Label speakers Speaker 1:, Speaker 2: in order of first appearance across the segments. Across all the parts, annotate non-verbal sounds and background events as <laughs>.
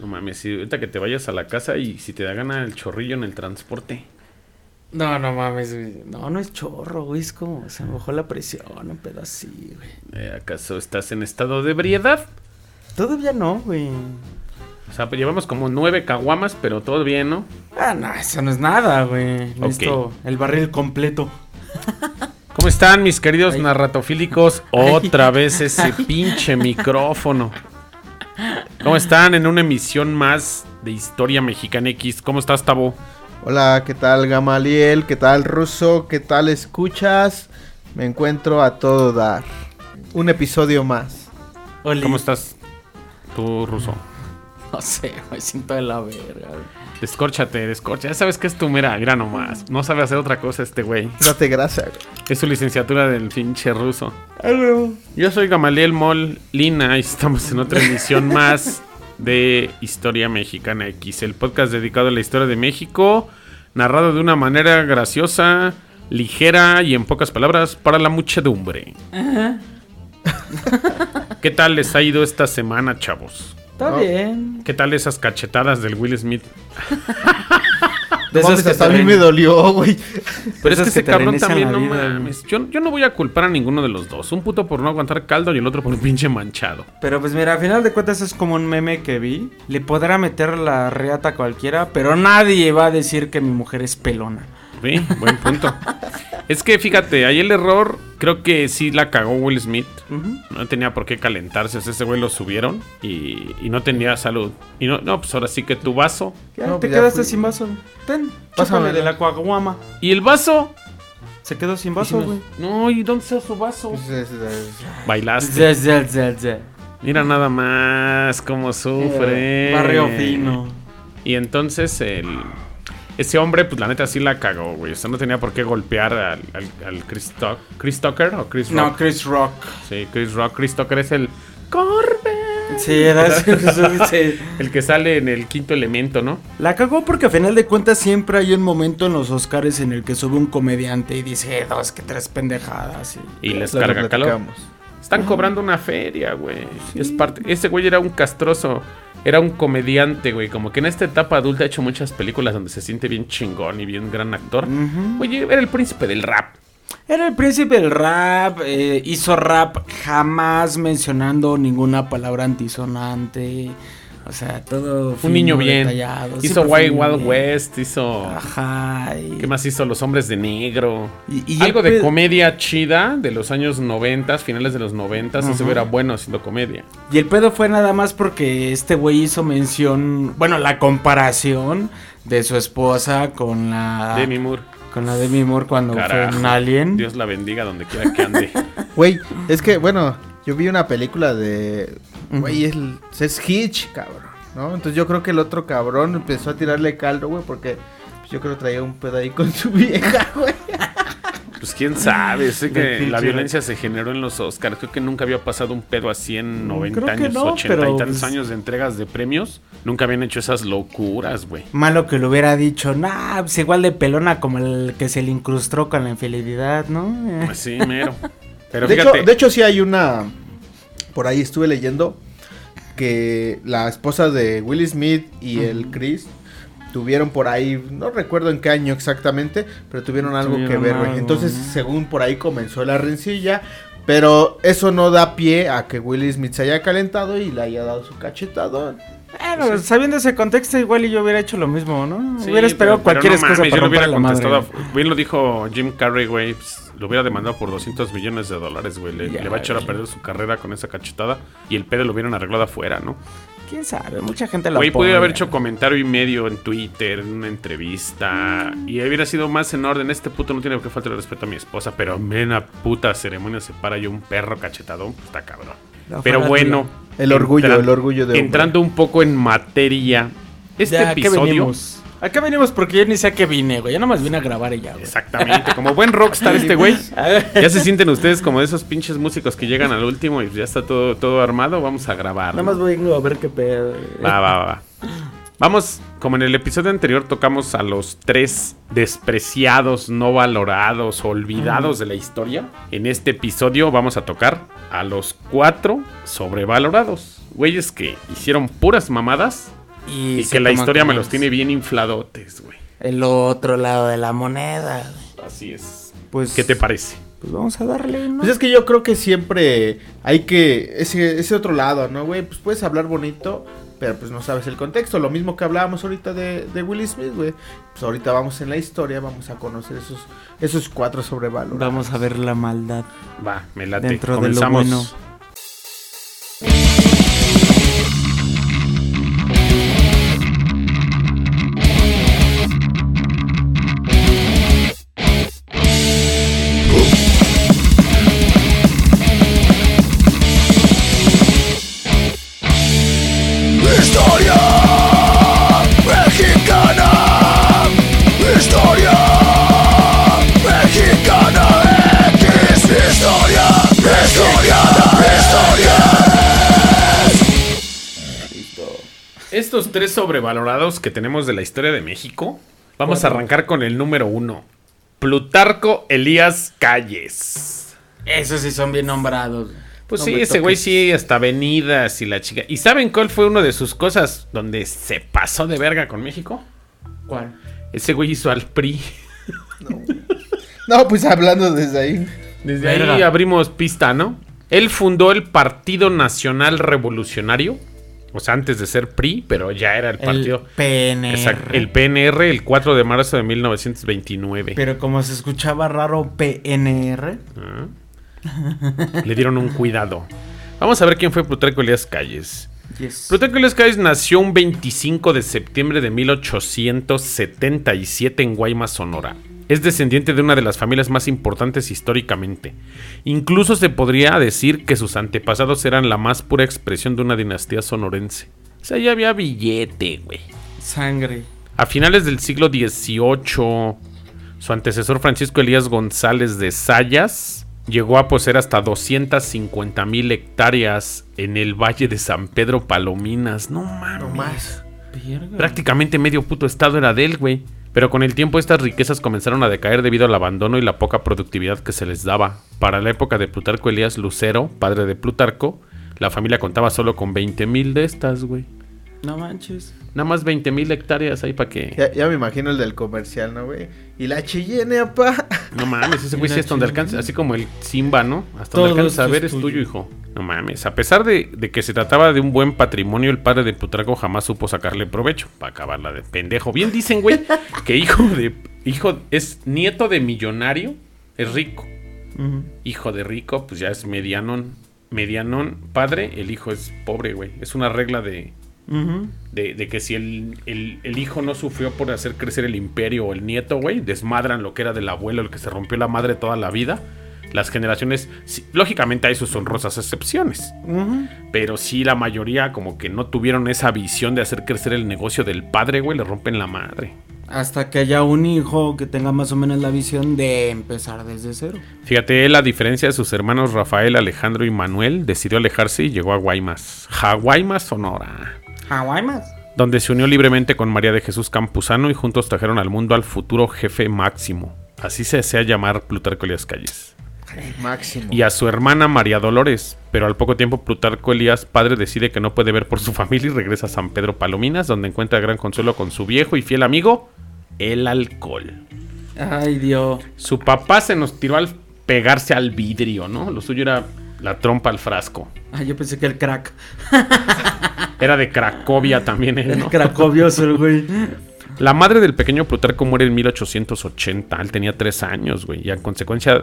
Speaker 1: No mames, si ahorita que te vayas a la casa y si te da gana el chorrillo en el transporte.
Speaker 2: No, no mames, güey. No, no es chorro, güey. Es como se me bajó la presión, un pedo así, güey.
Speaker 1: Eh, ¿Acaso estás en estado de ebriedad?
Speaker 2: Todavía no, güey.
Speaker 1: O sea, pues llevamos como nueve caguamas, pero todo bien, ¿no?
Speaker 2: Ah, no, eso no es nada, güey. Listo, el barril completo.
Speaker 1: ¿Cómo están mis queridos
Speaker 2: Ay.
Speaker 1: narratofílicos? <laughs> Otra vez ese pinche micrófono. ¿Cómo están en una emisión más de Historia Mexicana X? ¿Cómo estás, Tabo?
Speaker 3: Hola, ¿qué tal Gamaliel? ¿Qué tal Ruso? ¿Qué tal escuchas? Me encuentro a todo dar. Un episodio más.
Speaker 2: Oli.
Speaker 1: ¿Cómo estás tú, Ruso? <laughs>
Speaker 2: No sé, güey. Siento de la verga.
Speaker 1: Descórchate, descorcha. Ya sabes que es tu mera, mira nomás. No sabe hacer otra cosa este güey.
Speaker 3: Date grasa. güey.
Speaker 1: Es su licenciatura del pinche ruso. Yo soy Gamaliel Molina y estamos en otra emisión <laughs> más de Historia Mexicana X, el podcast dedicado a la historia de México, narrado de una manera graciosa, ligera y en pocas palabras para la muchedumbre. ¿Qué tal les ha ido esta semana, chavos?
Speaker 2: Está
Speaker 3: No.
Speaker 2: bien.
Speaker 1: ¿Qué tal esas cachetadas del Will Smith? <laughs>
Speaker 2: De
Speaker 3: mames,
Speaker 2: que
Speaker 3: hasta a mí me dolió, güey.
Speaker 1: Pero es que
Speaker 2: esas
Speaker 1: ese
Speaker 2: te
Speaker 1: cabrón también, no mames. Yo, yo no voy a culpar a ninguno de los dos. Un puto por no aguantar caldo y el otro por un pinche manchado.
Speaker 2: Pero pues mira, a final de cuentas es como un meme que vi. Le podrá meter la reata a cualquiera, pero nadie va a decir que mi mujer es pelona.
Speaker 1: Sí, buen punto. es que fíjate, ahí el error creo que sí la cagó Will Smith. No tenía por qué calentarse. o sea, ese güey lo subieron y, y no tenía salud. Y no, no, pues ahora sí que tu vaso.
Speaker 2: Ya,
Speaker 3: No,
Speaker 2: te
Speaker 3: pues ya
Speaker 2: quedaste
Speaker 3: fui.
Speaker 2: sin vaso. Ten,
Speaker 3: Pásame
Speaker 2: de
Speaker 3: la-
Speaker 2: coaguama.
Speaker 1: ¿Y el vaso?
Speaker 2: Se quedó sin vaso, güey.
Speaker 1: No, ¿y dónde está su vaso? Bailaste. Mira nada más cómo sufre.
Speaker 2: Eh, Barrio fino.
Speaker 1: Y entonces el... Ese hombre, pues la neta sí la cagó, güey. O sea, no tenía por qué golpear al, al, al Chris, Tuck- Chris Tucker o Chris Rock.
Speaker 2: No, Chris Rock.
Speaker 1: Sí, Chris Rock. Chris Tucker es el... Corbin.
Speaker 2: Sí, era <laughs> sí.
Speaker 1: El que sale en el quinto elemento, ¿no?
Speaker 2: La cagó porque a final de cuentas siempre hay un momento en los Oscars en el que sube un comediante y dice dos que tres pendejadas. Y...
Speaker 1: Y les carga calor. Están cobrando una feria, güey. Es parte... Ese güey era un castroso. Era un comediante, güey. Como que en esta etapa adulta ha hecho muchas películas donde se siente bien chingón y bien gran actor.
Speaker 2: Ujú.
Speaker 1: Oye, era el príncipe del rap.
Speaker 2: Era el príncipe del rap, eh, hizo rap jamás mencionando ninguna palabra antisonante. O sea, todo
Speaker 1: Un niño bien.
Speaker 2: detallado,
Speaker 1: Hizo Wild Wild
Speaker 2: bien.
Speaker 1: West, hizo...
Speaker 2: Ajá. y-
Speaker 1: ¿Qué más hizo? Los hombres de negro.
Speaker 2: Y- y
Speaker 1: Algo de
Speaker 2: pe-
Speaker 1: comedia chida de los años 90, finales de los 90. Ese
Speaker 2: Ajá.
Speaker 1: güey era bueno haciendo comedia.
Speaker 2: Y el pedo fue nada más porque este güey hizo mención, bueno, la comparación de su esposa con la
Speaker 1: Demi Moore.
Speaker 2: con la Demi Moore cuando
Speaker 1: Carajo.
Speaker 2: fue un alien.
Speaker 1: Dios la bendiga donde quiera que ande. <laughs>
Speaker 3: Güey, es que, bueno, yo vi una película de... Güey, es, es Hitch, cabrón. ¿No? Entonces yo creo que el otro cabrón empezó a tirarle caldo, güey, porque pues, yo creo que traía un pedo ahí con su <laughs> vieja, güey.
Speaker 1: Pues quién sabe, sé que la violencia se generó en los Oscars. Creo que nunca había pasado un pedo así en 90
Speaker 2: Creo que
Speaker 1: años,
Speaker 2: no,
Speaker 1: 80
Speaker 2: pero,
Speaker 1: y tantos
Speaker 2: pues-
Speaker 1: años de entregas de premios. Nunca habían hecho esas locuras, güey.
Speaker 2: Malo que lo hubiera dicho, nah, pues igual de pelona como el que se le incrustó con la infidelidad, ¿no?
Speaker 1: Pues sí, mero. <laughs> Pero
Speaker 3: de, hecho, de hecho, sí hay una... Por ahí estuve leyendo que la esposa de Will Smith y el Chris tuvieron por ahí, no recuerdo en qué año exactamente, pero tuvieron algo que ver,
Speaker 2: algo,
Speaker 3: Entonces,
Speaker 2: ¿no?
Speaker 3: según por ahí comenzó la rencilla, pero eso no da pie a que Will Smith se haya calentado y le haya dado su cachetado.
Speaker 2: Bueno, sabiendo ese contexto, igual y yo hubiera hecho lo mismo, ¿no?
Speaker 1: Sí,
Speaker 2: hubiera esperado
Speaker 1: pero- pero
Speaker 2: cualquier
Speaker 1: no
Speaker 2: excusa
Speaker 1: mames, yo lo hubiera
Speaker 2: madre.
Speaker 1: contestado. Bien lo dijo Jim Carrey, güey. pues, lo hubiera demandado por 200 millones de dólares, güey. Le, va a echar a perder su carrera con esa cachetada. Y el pedo lo hubieran arreglado afuera, ¿no?
Speaker 2: ¿Quién sabe? Mucha gente lo
Speaker 1: Güey, pudiera haber hecho comentario y medio en Twitter, en una entrevista. Y hubiera sido más en orden. Este puto no tiene por qué faltar el respeto a mi esposa. Pero en una puta ceremonia se para yo un perro cachetadón. Pues está cabrón. Pero bueno.
Speaker 3: El orgullo,
Speaker 1: entra-
Speaker 3: el orgullo de hombre.
Speaker 1: Entrando un poco en materia. Este
Speaker 2: Ya, ¿a qué
Speaker 1: episodio.
Speaker 2: Acá venimos porque yo ni sé a qué vine, güey. Yo nomás vine a grabar ya, güey.
Speaker 1: Exactamente, como buen rockstar este güey. <laughs> Ya se sienten ustedes como de esos pinches músicos que llegan al último y ya está todo, todo armado. Vamos a grabar.
Speaker 2: Nada más vengo a ver qué pedo. güey.
Speaker 1: Va, va, va. Vamos, como en el episodio anterior tocamos a los tres despreciados, no valorados, olvidados de la historia. En este episodio vamos a tocar a los cuatro sobrevalorados. Güeyes que hicieron puras mamadas Y, que la historia me los tiene bien infladotes, güey.
Speaker 2: El otro lado de la moneda. güey.
Speaker 1: Así es.
Speaker 2: Pues,
Speaker 1: ¿Qué te parece?
Speaker 2: Pues vamos a darle, ¿no?
Speaker 3: Pues es que yo creo que siempre hay que. Ese, ese otro lado, ¿no, güey? Pues puedes hablar bonito, pero pues no sabes el contexto. Lo mismo que hablábamos ahorita de, de Will Smith, güey. Pues ahorita vamos en la historia, vamos a conocer esos, esos cuatro sobrevalorados.
Speaker 2: Vamos a ver la maldad.
Speaker 1: Va, me late.
Speaker 2: Dentro de lo
Speaker 1: Comenzamos.
Speaker 2: bueno.
Speaker 1: Estos tres sobrevalorados que tenemos de la historia de México, vamos a arrancar con el número uno. Plutarco Elías Calles.
Speaker 2: Esos sí son bien nombrados.
Speaker 1: Pues
Speaker 2: No
Speaker 1: sí, ese güey sí, hasta avenidas y la chica. ¿Y saben cuál fue una de sus cosas donde se pasó de verga con México?
Speaker 2: ¿Cuál?
Speaker 1: Ese güey hizo al PRI.
Speaker 3: No, pues hablando desde ahí.
Speaker 1: Desde
Speaker 2: Verga.
Speaker 1: ahí abrimos pista, ¿no? Él fundó el Partido Nacional Revolucionario. O sea, antes de ser PRI, pero ya era el partido.
Speaker 2: El PNR.
Speaker 1: Exacto, el PNR el 4 de marzo de 1929.
Speaker 2: Pero como se escuchaba raro PNR.
Speaker 1: Ah. Le dieron un cuidado. Vamos a ver quién fue Plutarco Elías Calles.
Speaker 2: Yes.
Speaker 1: Plutarco Elías Calles nació un 25 de septiembre de 1877 en Guaymas, Sonora. Es descendiente de una de las familias más importantes históricamente. Incluso se podría decir que sus antepasados eran la más pura expresión de una dinastía sonorense. O sea, ya había billete, güey.
Speaker 2: Sangre.
Speaker 1: A finales del siglo XVIII, su antecesor Francisco Elías González de Sayas llegó a poseer hasta 250 mil hectáreas en el Valle de San Pedro Palominas. No mames.
Speaker 3: No más.
Speaker 1: Prácticamente medio puto estado era de él, güey. Pero con el tiempo estas riquezas comenzaron a decaer debido al abandono y la poca productividad que se les daba. Para la época de Plutarco Elías Lucero, padre de Plutarco, la familia contaba solo con 20 mil de estas, güey.
Speaker 2: No manches.
Speaker 1: Nada más 20 mil hectáreas ahí para que...
Speaker 3: Ya, ya me imagino el del comercial, ¿no, güey? Y la Cheyenne, apá.
Speaker 1: No mames, ese güey sí es donde alcanza, así como el Simba, ¿no? Hasta
Speaker 2: Todo
Speaker 1: donde alcanza a ver
Speaker 2: es
Speaker 1: tuyo. hijo. No mames, a pesar de, de que se trataba de un buen patrimonio, el padre de Plutarco jamás supo sacarle provecho. Para acabarla de pendejo. Bien dicen, güey, <laughs> que hijo de. Hijo es nieto de millonario, es rico. Hijo de rico, pues ya es medianón. Medianón, padre, el hijo es pobre, güey. Es una regla de, de que si el, el- el hijo no sufrió por hacer crecer el imperio o el nieto, güey, desmadran lo que era del abuelo, el que se rompió la madre toda la vida. Las generaciones, sí, lógicamente hay sus honrosas excepciones, pero sí la mayoría como que no tuvieron esa visión de hacer crecer el negocio del padre, güey, le rompen la madre.
Speaker 2: Hasta que haya un hijo que tenga más o menos la visión de empezar desde cero.
Speaker 1: Fíjate, él, a diferencia de sus hermanos Rafael, Alejandro y Manuel, decidió alejarse y llegó a Guaymas, Jaguaymas, Sonora.
Speaker 2: Más.
Speaker 1: donde se unió libremente con María de Jesús Campuzano y juntos trajeron al mundo al futuro jefe máximo. Así se desea llamar Plutarco Elías Calles.
Speaker 3: Máximo.
Speaker 1: Y a su hermana María Dolores. Pero al poco tiempo Plutarco Elías padre decide que no puede ver por su familia y regresa a San Pedro Palominas, donde encuentra gran consuelo con su viejo y fiel amigo, el alcohol.
Speaker 2: Ay, Dios.
Speaker 1: Su papá se nos tiró al pegarse al vidrio, ¿no? Lo suyo era la trompa al frasco.
Speaker 2: Ay, yo pensé que el crack. <laughs>
Speaker 1: Era de Cracovia también él,
Speaker 2: El cracovioso, el güey.
Speaker 1: La madre del pequeño Plutarco muere en 1880. Él tenía tres años, güey. Y en consecuencia,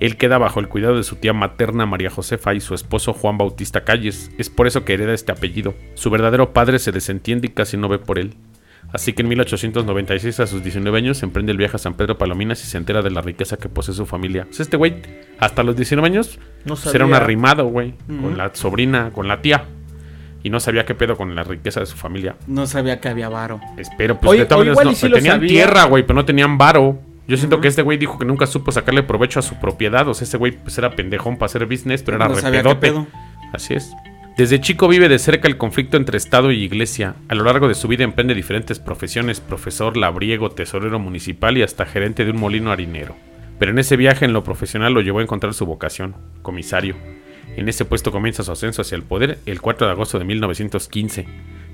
Speaker 1: él queda bajo el cuidado de su tía materna María Josefa y su esposo Juan Bautista Calles. Es por eso que hereda este apellido. Su verdadero padre se desentiende y casi no ve por él. Así que en 1896, a sus 19 años, emprende el viaje a San Pedro Palominas y se entera de la riqueza que posee su familia. Sea, este güey, hasta los 19 años,
Speaker 3: No
Speaker 1: pues, era un arrimado, güey. Con la sobrina, con la tía. Y no sabía qué pedo con la riqueza de su familia.
Speaker 2: No sabía que había varo.
Speaker 1: Espero, pues
Speaker 3: Oye,
Speaker 1: de todas maneras, no,
Speaker 3: sí
Speaker 1: tenían
Speaker 3: sabía.
Speaker 1: tierra, güey, pero no tenían varo. Yo siento que este güey dijo que nunca supo sacarle provecho a su propiedad. O sea, ese güey pues era pendejón para hacer business, pero era
Speaker 2: No
Speaker 1: repedote.
Speaker 2: pedo.
Speaker 1: Así es. Desde chico vive de cerca el conflicto entre Estado y Iglesia. A lo largo de su vida emprende diferentes profesiones, profesor, labriego, tesorero municipal y hasta gerente de un molino harinero. Pero en ese viaje en lo profesional lo llevó a encontrar su vocación, comisario. En ese puesto comienza su ascenso hacia el poder el 4 de agosto de 1915.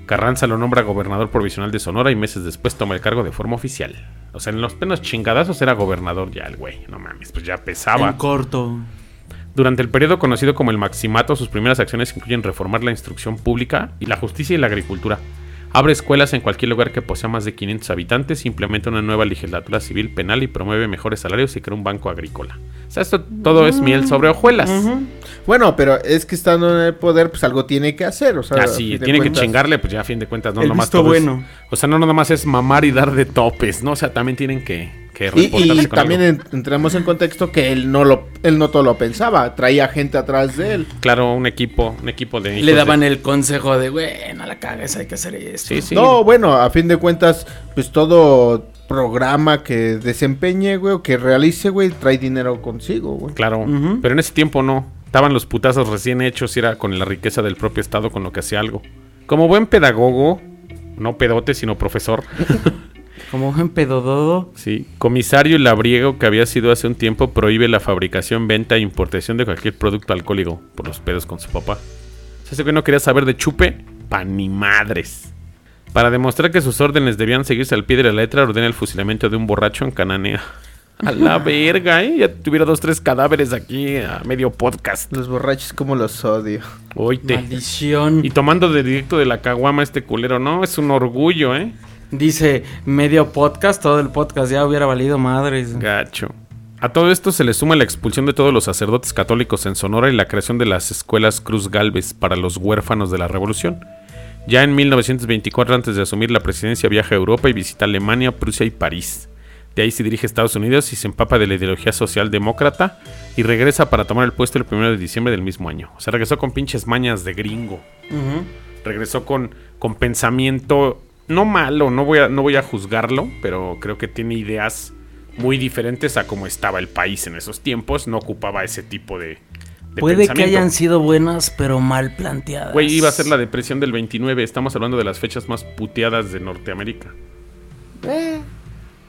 Speaker 1: Carranza lo nombra gobernador provisional de Sonora y meses después toma el cargo de forma oficial. O sea, en los penos chingadazos era gobernador ya el güey. No mames, pues ya pesaba.
Speaker 2: En corto.
Speaker 1: Durante el periodo conocido como el Maximato, sus primeras acciones incluyen reformar la instrucción pública y la justicia y la agricultura. Abre escuelas en cualquier lugar que posea más de 500 habitantes, implementa una nueva legislatura civil penal y promueve mejores salarios y crea un banco agrícola. O sea, esto todo es miel sobre hojuelas.
Speaker 3: Bueno, pero es que estando en el poder, pues algo tiene que hacer. O sea,
Speaker 1: Ah, sí, tiene que chingarle, pues ya a fin de cuentas, no
Speaker 2: El
Speaker 1: nomás
Speaker 2: visto
Speaker 1: todo es-
Speaker 2: bueno.
Speaker 1: o sea, no nomás es mamar y dar de topes, ¿no? O sea, también tienen que, que
Speaker 3: Y, y
Speaker 1: con
Speaker 3: también
Speaker 1: algo.
Speaker 3: entramos en contexto que él no lo, él no todo lo pensaba, traía gente atrás de él.
Speaker 1: Claro, un equipo, un equipo de
Speaker 2: Le
Speaker 1: de-
Speaker 2: daban el consejo de, güey, no la cagues, hay que hacer esto.
Speaker 1: Sí, sí.
Speaker 3: No, bueno, a fin de cuentas, pues todo programa que desempeñe, güey, o que realice, güey, trae dinero consigo, güey.
Speaker 1: Claro, pero en ese tiempo no. Estaban los putazos recién hechos y era con la riqueza del propio Estado con lo que hacía algo. Como buen pedagogo, no pedote, sino profesor, <laughs>
Speaker 2: Como un pedododo.
Speaker 1: sí, comisario labriego que había sido hace un tiempo prohíbe la fabricación, venta e importación de cualquier producto alcohólico por los pedos con su papá. O sea, ese güey no quería saber de chupe, pan ni madres. Para demostrar que sus órdenes debían seguirse al pie de la letra, ordena el fusilamiento de un borracho en Cananea. A la <laughs> verga, ¿eh? Ya tuviera dos, tres cadáveres aquí a medio podcast.
Speaker 3: Los borrachos como los odio.
Speaker 1: Oíte.
Speaker 2: Maldición.
Speaker 1: Y tomando de directo de la caguama este culero, no, es un orgullo, ¿eh?
Speaker 2: Dice medio podcast, todo el podcast ya hubiera valido madres.
Speaker 1: Gacho. A todo esto se le suma la expulsión de todos los sacerdotes católicos en Sonora y la creación de las escuelas Cruz Galvez para los huérfanos de la Revolución. Ya en 1924, antes de asumir la presidencia, viaja a Europa y visita Alemania, Prusia y París. De ahí se dirige a Estados Unidos y se empapa de la ideología socialdemócrata y regresa para tomar el puesto el 1 de diciembre del mismo año. O sea, regresó con pinches mañas de gringo. Regresó con, con pensamiento no malo, no voy, a, no voy a juzgarlo, pero creo que tiene ideas muy diferentes a cómo estaba el país en esos tiempos. No ocupaba ese tipo de, de
Speaker 2: Puede que hayan sido buenas, pero mal planteadas.
Speaker 1: Güey, iba a ser la depresión del 29. Estamos hablando de las fechas más puteadas de Norteamérica.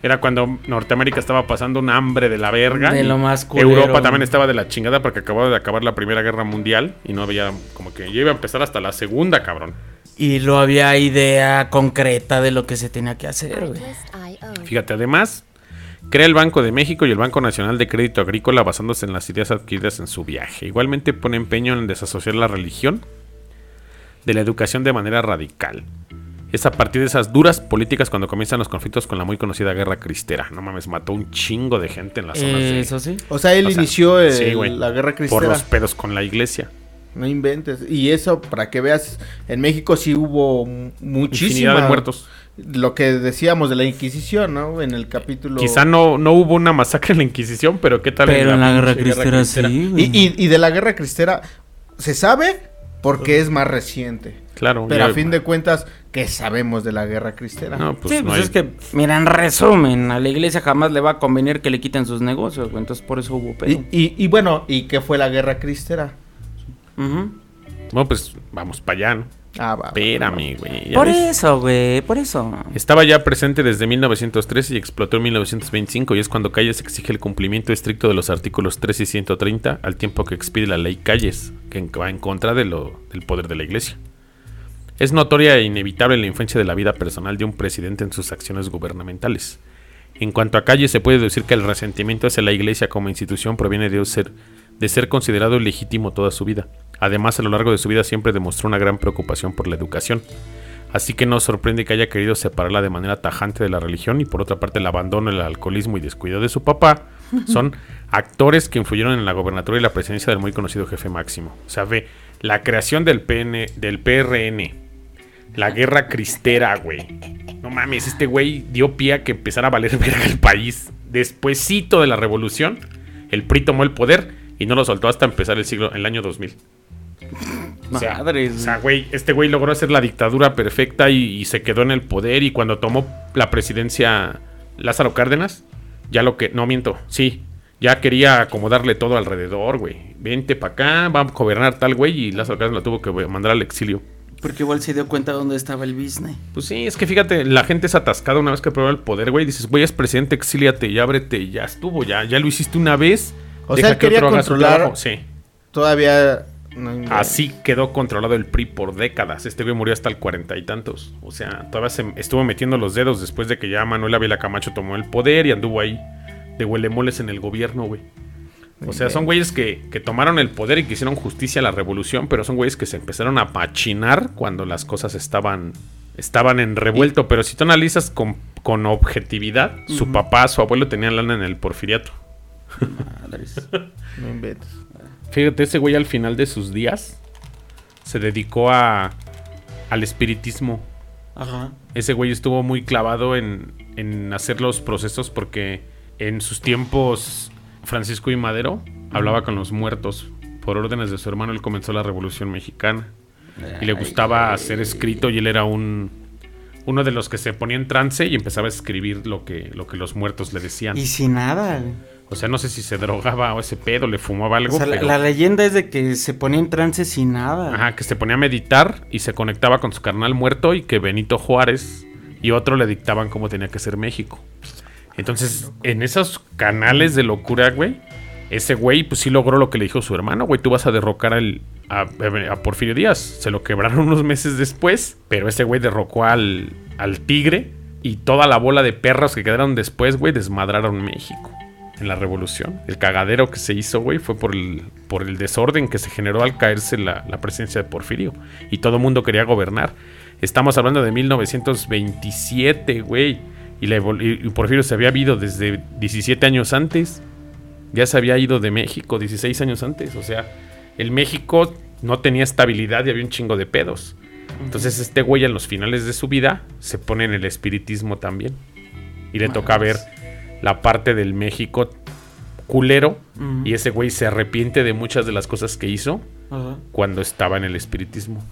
Speaker 1: Era cuando Norteamérica estaba pasando un hambre de la verga.
Speaker 2: De
Speaker 1: y
Speaker 2: lo más culero.
Speaker 1: Europa también estaba de la chingada porque acababa de acabar la Primera Guerra Mundial. Y no había, como que ya iba a empezar hasta la Segunda, cabrón.
Speaker 2: Y no había idea concreta de lo que se tenía que hacer, güey.
Speaker 1: Fíjate, además, crea el Banco de México y el Banco Nacional de Crédito Agrícola basándose en las ideas adquiridas en su viaje. Igualmente pone empeño en desasociar la religión de la educación de manera radical. Es a partir de esas duras políticas cuando comienzan los conflictos con la muy conocida Guerra Cristera. No mames, mató un chingo de gente en las zonas de...
Speaker 2: Eso sí.
Speaker 3: O sea, él
Speaker 1: o sea,
Speaker 3: inició el-
Speaker 1: sí, güey,
Speaker 3: la guerra
Speaker 1: Por
Speaker 3: cristera.
Speaker 1: los pedos con la iglesia.
Speaker 3: No inventes. Y eso, para que veas, en México sí hubo mu- muchísima...
Speaker 1: Infinidad de muertos.
Speaker 3: Lo que decíamos de la Inquisición, ¿no? En el capítulo...
Speaker 1: Quizá no, no hubo una masacre en la Inquisición, pero ¿qué tal
Speaker 2: Pero en la Guerra Cristera sí.
Speaker 3: Y, y- y de la guerra cristera se sabe porque es más reciente.
Speaker 1: Claro.
Speaker 3: Pero
Speaker 1: ya-
Speaker 3: a fin de cuentas, ¿qué sabemos de la guerra cristera?
Speaker 1: No, pues
Speaker 2: sí,
Speaker 1: no
Speaker 2: pues
Speaker 1: hay-
Speaker 2: es que, mira, en resumen, a la iglesia jamás le va a convenir que le quiten sus negocios, güey. Entonces por eso hubo pedo.
Speaker 3: y, y- y bueno, ¿y qué fue la guerra cristera?
Speaker 2: Ujú.
Speaker 1: Bueno, pues vamos para allá, ¿no?
Speaker 3: Ah, va.
Speaker 1: Espérame, güey.
Speaker 2: Por
Speaker 1: ves.
Speaker 2: eso, güey, por eso.
Speaker 1: Estaba ya presente desde 1913 y explotó en 1925 y es cuando Calles exige el cumplimiento estricto de los artículos 3 y 130 al tiempo que expide la ley Calles, que va en contra de lo, del poder de la iglesia. Es notoria e inevitable la influencia de la vida personal de un presidente en sus acciones gubernamentales. En cuanto a Calles, se puede decir que el resentimiento hacia la iglesia como institución proviene de ser, de ser considerado ilegítimo toda su vida. Además, a lo largo de su vida siempre demostró una gran preocupación por la educación. Así que no sorprende que haya querido separarla de manera tajante de la religión y por otra parte el abandono, el alcoholismo y descuido de su papá <laughs> son actores que influyeron en la gobernatura y la presidencia del muy conocido jefe máximo. O sea, ve, la creación del PN, del PRN, la guerra cristera, güey. No mames, este güey dio pie a que empezara a valer <laughs> verga el país. Despuésito de la revolución, el PRI tomó el poder y no lo soltó hasta empezar el siglo, el año 2000. O sea,
Speaker 2: Madres,
Speaker 1: o sea, güey, este güey logró hacer la dictadura perfecta y, y se quedó en el poder. Y cuando tomó la presidencia Lázaro Cárdenas, ya lo que. No miento, sí. Ya quería acomodarle todo alrededor, güey. Vente para acá, va a gobernar tal güey. Y Lázaro Cárdenas lo tuvo que mandar al exilio.
Speaker 2: Porque igual se dio cuenta dónde estaba el business.
Speaker 1: Pues sí, es que fíjate, la gente es atascada una vez que prueba el poder, güey. Dices, güey, es presidente, exíliate, ya ábrete, ya estuvo, ya, ya lo hiciste una vez.
Speaker 3: O
Speaker 1: deja
Speaker 3: sea, él
Speaker 1: que
Speaker 3: quería
Speaker 1: otro
Speaker 3: controlar-.
Speaker 1: Sí.
Speaker 3: Todavía No.
Speaker 1: Así quedó controlado el PRI por décadas. Este güey murió hasta el cuarenta y tantos. O sea, todavía se estuvo metiendo los dedos después de que ya Manuel Ávila Camacho tomó el poder y anduvo ahí de huelemoles en el gobierno, güey. O sea, son güeyes que, que tomaron el poder y que hicieron justicia a la revolución, pero son güeyes que se empezaron a pachinar cuando las cosas estaban, estaban en revuelto. Pero si tú analizas con, con objetividad, su papá, su abuelo tenían lana en el porfiriato.
Speaker 2: Madres. <laughs>
Speaker 3: No inventes.
Speaker 1: Fíjate, ese güey al final de sus días se dedicó a, al espiritismo.
Speaker 2: Ajá.
Speaker 1: Ese güey estuvo muy clavado en, en hacer los procesos porque en sus tiempos Francisco y Madero hablaba con los muertos. Por órdenes de su hermano él comenzó la Revolución Mexicana. Y le gustaba hacer escrito y él era un uno de los que se ponía en trance y empezaba a escribir lo que, lo que los muertos le decían.
Speaker 2: Y sin nada.
Speaker 1: O sea, no sé si se drogaba o ese pedo, le fumaba algo.
Speaker 2: O sea,
Speaker 1: pero-
Speaker 2: la, leyenda es de que se ponía en trance sin nada.
Speaker 1: Ajá, que se ponía a meditar y se conectaba con su carnal muerto y que Benito Juárez y otro le dictaban cómo tenía que ser México. Entonces, en esos canales de locura, güey, ese güey, pues sí logró lo que le dijo su hermano, güey, tú vas a derrocar al, a, a Porfirio Díaz. Se lo quebraron <laughs> unos meses después, pero ese güey derrocó al, al tigre y toda la bola de perros que quedaron después, güey, desmadraron México en la revolución. El cagadero que se hizo, güey, fue por el, por el desorden que se generó al caerse la, la presencia de Porfirio. Y todo el mundo quería gobernar. Estamos hablando de 1927, güey. Y, la Porfirio se había ido desde 17 años antes. Ya se había ido de México 16 años antes. O sea, el México no tenía estabilidad y había un chingo de pedos. Entonces este güey en los finales de su vida se pone en el espiritismo también. Y le toca ver la parte del México culero. Y ese güey se arrepiente de muchas de las cosas que hizo cuando estaba en el espiritismo.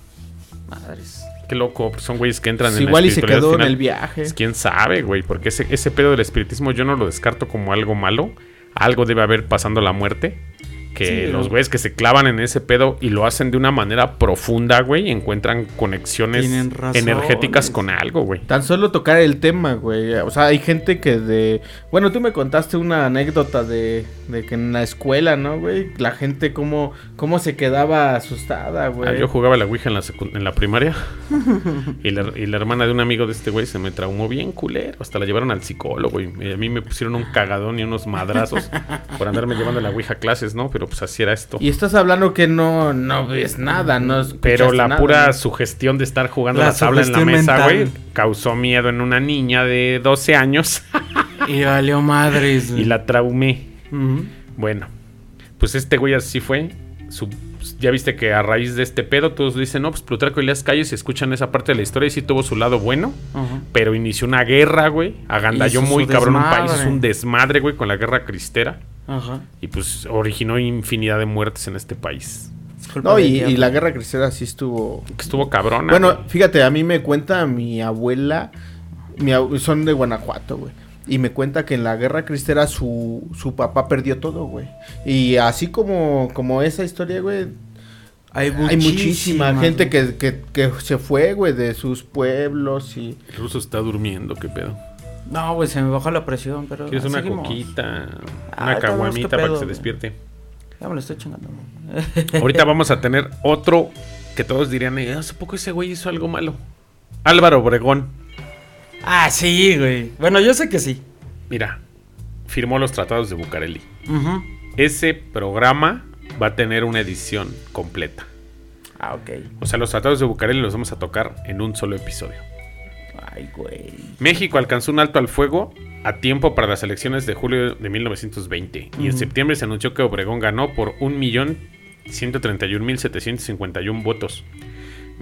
Speaker 2: Madres.
Speaker 1: Qué loco, pues son güeyes que entran
Speaker 3: Pues
Speaker 1: en la
Speaker 3: igual y se quedó en el viaje.
Speaker 1: Pues, quién sabe, güey, porque ese, ese pedo del espiritismo yo no lo descarto como algo malo. Algo debe haber pasando la muerte. Que
Speaker 2: Sí,
Speaker 1: los güeyes que se clavan en ese pedo y lo hacen de una manera profunda, güey, encuentran conexiones energéticas con algo, güey.
Speaker 3: Tan solo tocar el tema, güey. O sea, hay gente que de... Bueno, tú me contaste una anécdota de, de que en la escuela, ¿no, güey? La gente cómo, cómo se quedaba asustada, güey.
Speaker 1: Ah, yo jugaba la Ouija en la, en la primaria. <laughs> y, la, y la hermana de un amigo de este güey se me traumó bien culero. Hasta la llevaron al psicólogo. Y a mí me pusieron un cagadón y unos madrazos por andarme llevando la Ouija a clases, ¿no? Pero pues así era esto.
Speaker 3: Y estás hablando que no, no ves nada, no
Speaker 1: Pero la
Speaker 3: nada,
Speaker 1: pura
Speaker 3: ¿no?
Speaker 1: sugestión de estar jugando
Speaker 2: La
Speaker 1: la tabla en la mesa, güey, causó miedo en una niña de 12 años <laughs>
Speaker 2: Y valió madres.
Speaker 1: y la traumé. Bueno, pues este güey así fue. Su- ya viste que a raíz de este pedo todos dicen, no, pues Plutarco y las calles y escuchan esa parte de la historia y sí tuvo su lado bueno. Pero inició una guerra, güey. Agandalló muy cabrón un país. Es un desmadre, güey, con la guerra cristera.
Speaker 2: Ajá.
Speaker 1: Y pues originó infinidad de muertes en este país.
Speaker 3: No, y, la guerra cristera sí estuvo...
Speaker 1: Que estuvo cabrona.
Speaker 3: Bueno,
Speaker 1: güey.
Speaker 3: fíjate, a mí me cuenta mi abuela, mi ab- son de Guanajuato, güey. Y me cuenta que en la guerra cristera su, su papá perdió todo, güey. Y así como, como esa historia, güey,
Speaker 2: Hay,
Speaker 3: hay muchísima gente que, que, que se fue, güey, de sus pueblos y...
Speaker 1: El ruso está durmiendo, qué pedo.
Speaker 2: No, güey, se me bajó la presión, pero.
Speaker 1: ¿Quieres una
Speaker 2: seguimos.
Speaker 1: coquita? Una caguamita para que se despierte.
Speaker 2: Ya me lo estoy chingando. <laughs>
Speaker 1: Ahorita vamos a tener otro que todos dirían, "Eh, hace poco ese güey hizo algo malo. Álvaro Obregón.
Speaker 2: ah, sí, güey. Bueno, yo sé que sí.
Speaker 1: Mira, firmó los tratados de Bucareli. Ese programa va a tener una edición completa.
Speaker 2: Ah, ok.
Speaker 1: O sea, los tratados de Bucareli los vamos a tocar en un solo episodio.
Speaker 2: Ay, güey.
Speaker 1: México alcanzó un alto al fuego a tiempo para las elecciones de julio de 1920 y en septiembre se anunció que Obregón ganó por 1.131.751 votos,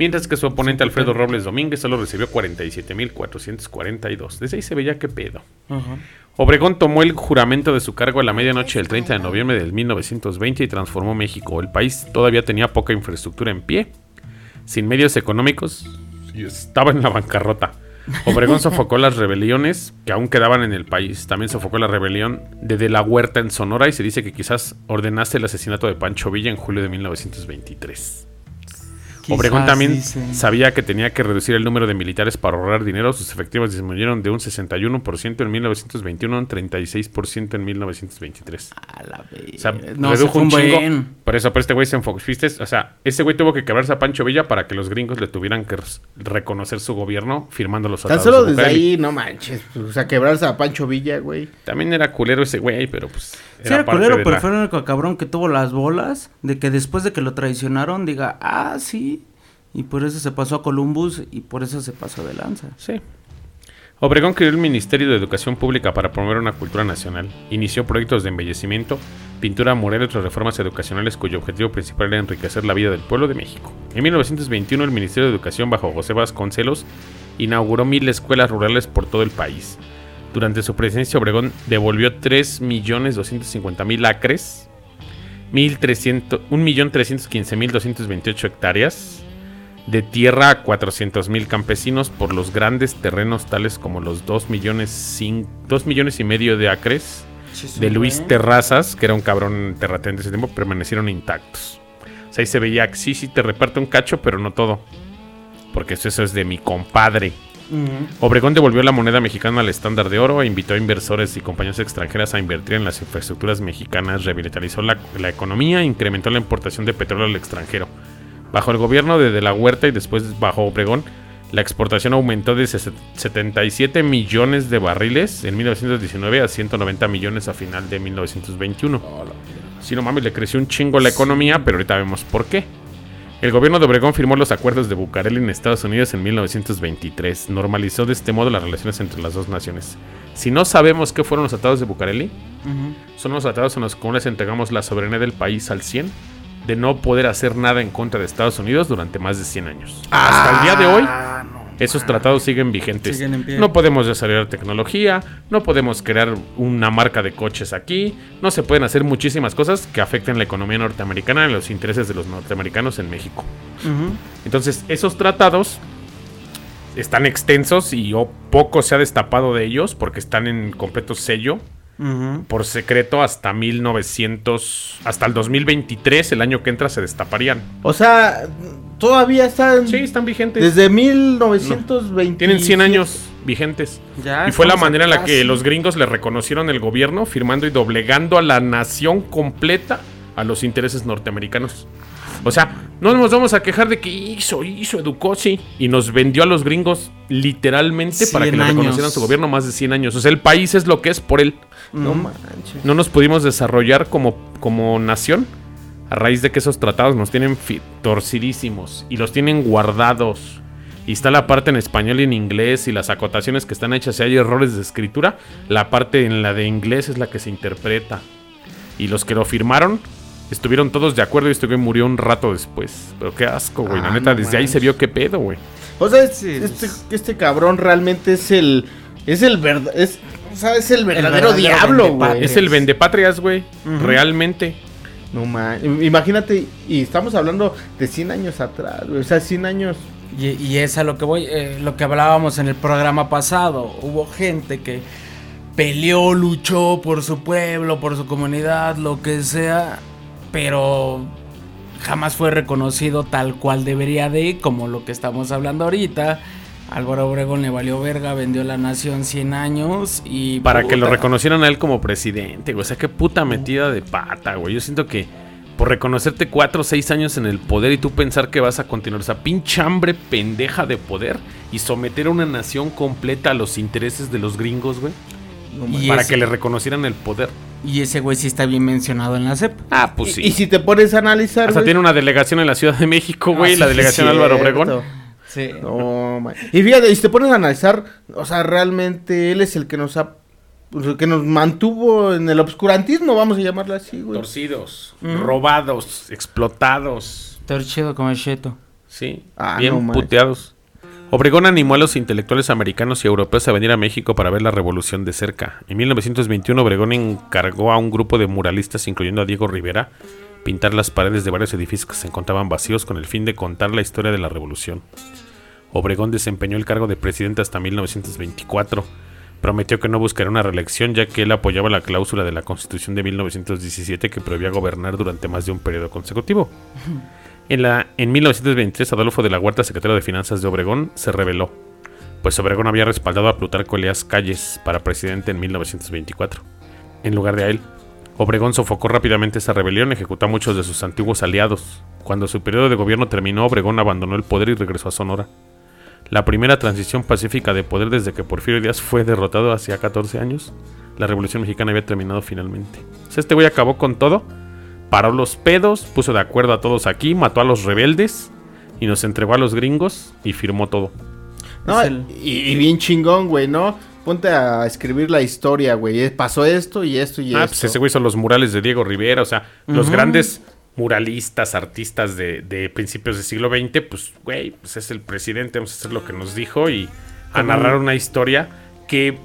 Speaker 1: mientras que su oponente Alfredo Robles Domínguez solo recibió 47.442. Desde ahí se veía qué pedo.
Speaker 2: Ajá.
Speaker 1: Obregón tomó el juramento de su cargo a la medianoche del 30 de noviembre del 1920 y transformó México. El país todavía tenía poca infraestructura en pie, sin medios económicos y estaba en la bancarrota. Obregón <laughs> sofocó las rebeliones que aún quedaban en el país. También sofocó la rebelión de De la Huerta en Sonora y se dice que quizás ordenase el asesinato de Pancho Villa en julio de 1923. Obregón
Speaker 2: Quizás,
Speaker 1: también
Speaker 2: dicen.
Speaker 1: sabía que tenía que reducir el número de militares para ahorrar dinero. Sus efectivos disminuyeron de un 61% en 1921 a un 36% en 1923.
Speaker 2: A la vez.
Speaker 1: O sea,
Speaker 2: no, se
Speaker 1: redujo
Speaker 2: fue
Speaker 1: un chingo.
Speaker 2: buen.
Speaker 1: Por eso, pero este güey se enfocó. ¿viste? O sea, ese güey tuvo que quebrarse a Pancho Villa para que los gringos le tuvieran que reconocer su gobierno firmando los
Speaker 3: Tan solo
Speaker 1: de
Speaker 3: desde ahí, no manches. O sea, quebrarse a Pancho Villa, güey.
Speaker 1: También era culero ese güey, pero pues.
Speaker 2: Sí, era
Speaker 1: parte
Speaker 2: culero,
Speaker 1: de
Speaker 2: pero
Speaker 1: la-
Speaker 2: fue el único cabrón que tuvo las bolas de que después de que lo traicionaron diga, ah, sí. Y por eso se pasó a Columbus y por eso se pasó de lanza.
Speaker 1: Sí. Obregón creó el Ministerio de Educación Pública para promover una cultura nacional. Inició proyectos de embellecimiento, pintura mural y otras reformas educacionales cuyo objetivo principal era enriquecer la vida del pueblo de México. En 1921 el Ministerio de Educación bajo José Vasconcelos inauguró mil escuelas rurales por todo el país. Durante su presidencia Obregón devolvió 3.250.000 acres, 1.300 1.315.228 hectáreas, de tierra a 400.000 campesinos por los grandes terrenos tales como los 2 millones, cin- 2 millones y medio de acres de Luis Terrazas, que era un cabrón terratén de ese tiempo, permanecieron intactos. O sea, ahí se veía que sí, sí te reparto un cacho, pero no todo. Porque eso, eso es de mi compadre. Obregón devolvió la moneda mexicana al estándar de oro e invitó a inversores y compañías extranjeras a invertir en las infraestructuras mexicanas, revitalizó la, la economía e incrementó la importación de petróleo al extranjero. Bajo el gobierno de De la Huerta y después bajo Obregón, la exportación aumentó de ses- 77 millones de barriles en 1919 a 190 millones a final de 1921. Si no mames, le creció un chingo la economía, pero ahorita vemos por qué. El gobierno de Obregón firmó los acuerdos de Bucareli en Estados Unidos en 1923. Normalizó de este modo las relaciones entre las dos naciones. Si no sabemos qué fueron los tratados de Bucareli, son los tratados en los que les entregamos la soberanía del país al 100 de no poder hacer nada en contra de Estados Unidos durante más de 100 años. Hasta el día de hoy, esos tratados siguen vigentes.
Speaker 2: Siguen.
Speaker 1: No podemos desarrollar tecnología, no podemos crear una marca de coches aquí, no se pueden hacer muchísimas cosas que afecten la economía norteamericana y los intereses de los norteamericanos en México. Entonces, esos tratados están extensos y poco se ha destapado de ellos porque están en completo sello por secreto hasta 1900, hasta el 2023, el año que entra, se destaparían.
Speaker 3: O sea, todavía están.
Speaker 1: Sí, están vigentes.
Speaker 3: Desde 1920.
Speaker 1: Tienen 100 años vigentes.
Speaker 2: Ya
Speaker 1: y fue la manera en la que los gringos le reconocieron el gobierno, firmando y doblegando a la nación completa a los intereses norteamericanos. O sea, no nos vamos a quejar de que hizo, hizo, educó, sí. Y nos vendió a los gringos literalmente para que
Speaker 2: 100
Speaker 1: le
Speaker 2: años.
Speaker 1: reconocieran su gobierno más de 100 años. O sea, el país es lo que es por él.
Speaker 3: No manches.
Speaker 1: No nos pudimos desarrollar como, como nación a raíz de que esos tratados nos tienen torcidísimos y los tienen guardados. Y está la parte en español y en inglés y las acotaciones que están hechas. Si hay errores de escritura, la parte en la de inglés es la que se interpreta. Y los que lo firmaron estuvieron todos de acuerdo y este güey murió un rato después. Pero qué asco, güey. la
Speaker 3: Ah,
Speaker 1: neta,
Speaker 3: no
Speaker 1: desde ahí se vio qué pedo, güey.
Speaker 3: O sea, es- este,
Speaker 2: es-
Speaker 3: este cabrón realmente es el. Es el verdad. Es, o sea, es el verdadero,
Speaker 2: verdadero
Speaker 3: diablo, güey.
Speaker 1: Es el vendepatrias, güey. Realmente.
Speaker 3: No man. Imagínate, y estamos hablando de 100 años atrás, güey. O sea, 100 años.
Speaker 2: Y, y es a lo que voy, eh, lo que hablábamos en el programa pasado. Hubo gente que peleó, luchó por su pueblo, por su comunidad, lo que sea, pero jamás fue reconocido tal cual debería de, como lo que estamos hablando ahorita. Álvaro Obregón le valió verga, vendió la nación 100 años y...
Speaker 1: Para que lo reconocieran a él como presidente, güey. O sea, qué puta metida de pata, güey. Yo siento que por reconocerte cuatro o seis años en el poder y tú pensar que vas a continuar esa pinche hambre pendeja de poder y someter a una nación completa a los intereses de los gringos, güey.
Speaker 2: Y
Speaker 1: Para
Speaker 2: ese-
Speaker 1: que le reconocieran el poder.
Speaker 2: Y ese güey sí está bien mencionado en la CEP.
Speaker 1: Ah, pues sí.
Speaker 3: Y, y si te pones a analizar.
Speaker 1: Hasta
Speaker 3: güey,
Speaker 1: tiene una delegación en la Ciudad de México, güey.
Speaker 3: Ah,
Speaker 1: la
Speaker 3: sí,
Speaker 1: delegación
Speaker 3: sí,
Speaker 1: Álvaro. Obregón.
Speaker 2: Sí.
Speaker 3: No, man. Y fíjate, y si te pones a analizar, o sea, realmente él es el que nos ha. pues, que nos mantuvo en el obscurantismo, vamos a llamarlo así, güey.
Speaker 1: Torcidos, robados, explotados.
Speaker 2: Chido como el cheto.
Speaker 1: Sí,
Speaker 3: Ah, no
Speaker 1: bien
Speaker 3: manches.
Speaker 1: puteados. Obregón animó a los intelectuales americanos y europeos a venir a México para ver la revolución de cerca. En 1921 Obregón encargó a un grupo de muralistas, incluyendo a Diego Rivera, pintar las paredes de varios edificios que se encontraban vacíos con el fin de contar la historia de la revolución. Obregón desempeñó el cargo de presidente hasta 1924. Prometió que no buscaría una reelección ya que él apoyaba la cláusula de la Constitución de 1917 que prohibía gobernar durante más de un periodo consecutivo. En, la, en 1923, Adolfo de la Huerta, secretario de Finanzas de Obregón, se rebeló, pues Obregón había respaldado a Plutarco Elías Calles para presidente en 1924. En lugar de a él, Obregón sofocó rápidamente esa rebelión y ejecutó a muchos de sus antiguos aliados. Cuando su periodo de gobierno terminó, Obregón abandonó el poder y regresó a Sonora. La primera transición pacífica de poder desde que Porfirio Díaz fue derrotado hace 14 años. La Revolución Mexicana había terminado finalmente. Este güey acabó con todo, paró los pedos, puso de acuerdo a todos aquí, mató a los rebeldes y nos entregó a los gringos y firmó todo.
Speaker 3: No,
Speaker 2: el-
Speaker 3: y, y bien chingón, güey, ¿no? Ponte a escribir la historia, güey. Eh, Pasó esto y esto y
Speaker 1: Ah,
Speaker 3: esto.
Speaker 1: pues ese güey son los murales de Diego Rivera, o sea, los grandes muralistas, artistas de, de principios del siglo XX, pues, güey, pues es el presidente, vamos a hacer lo que nos dijo y a narrar una historia que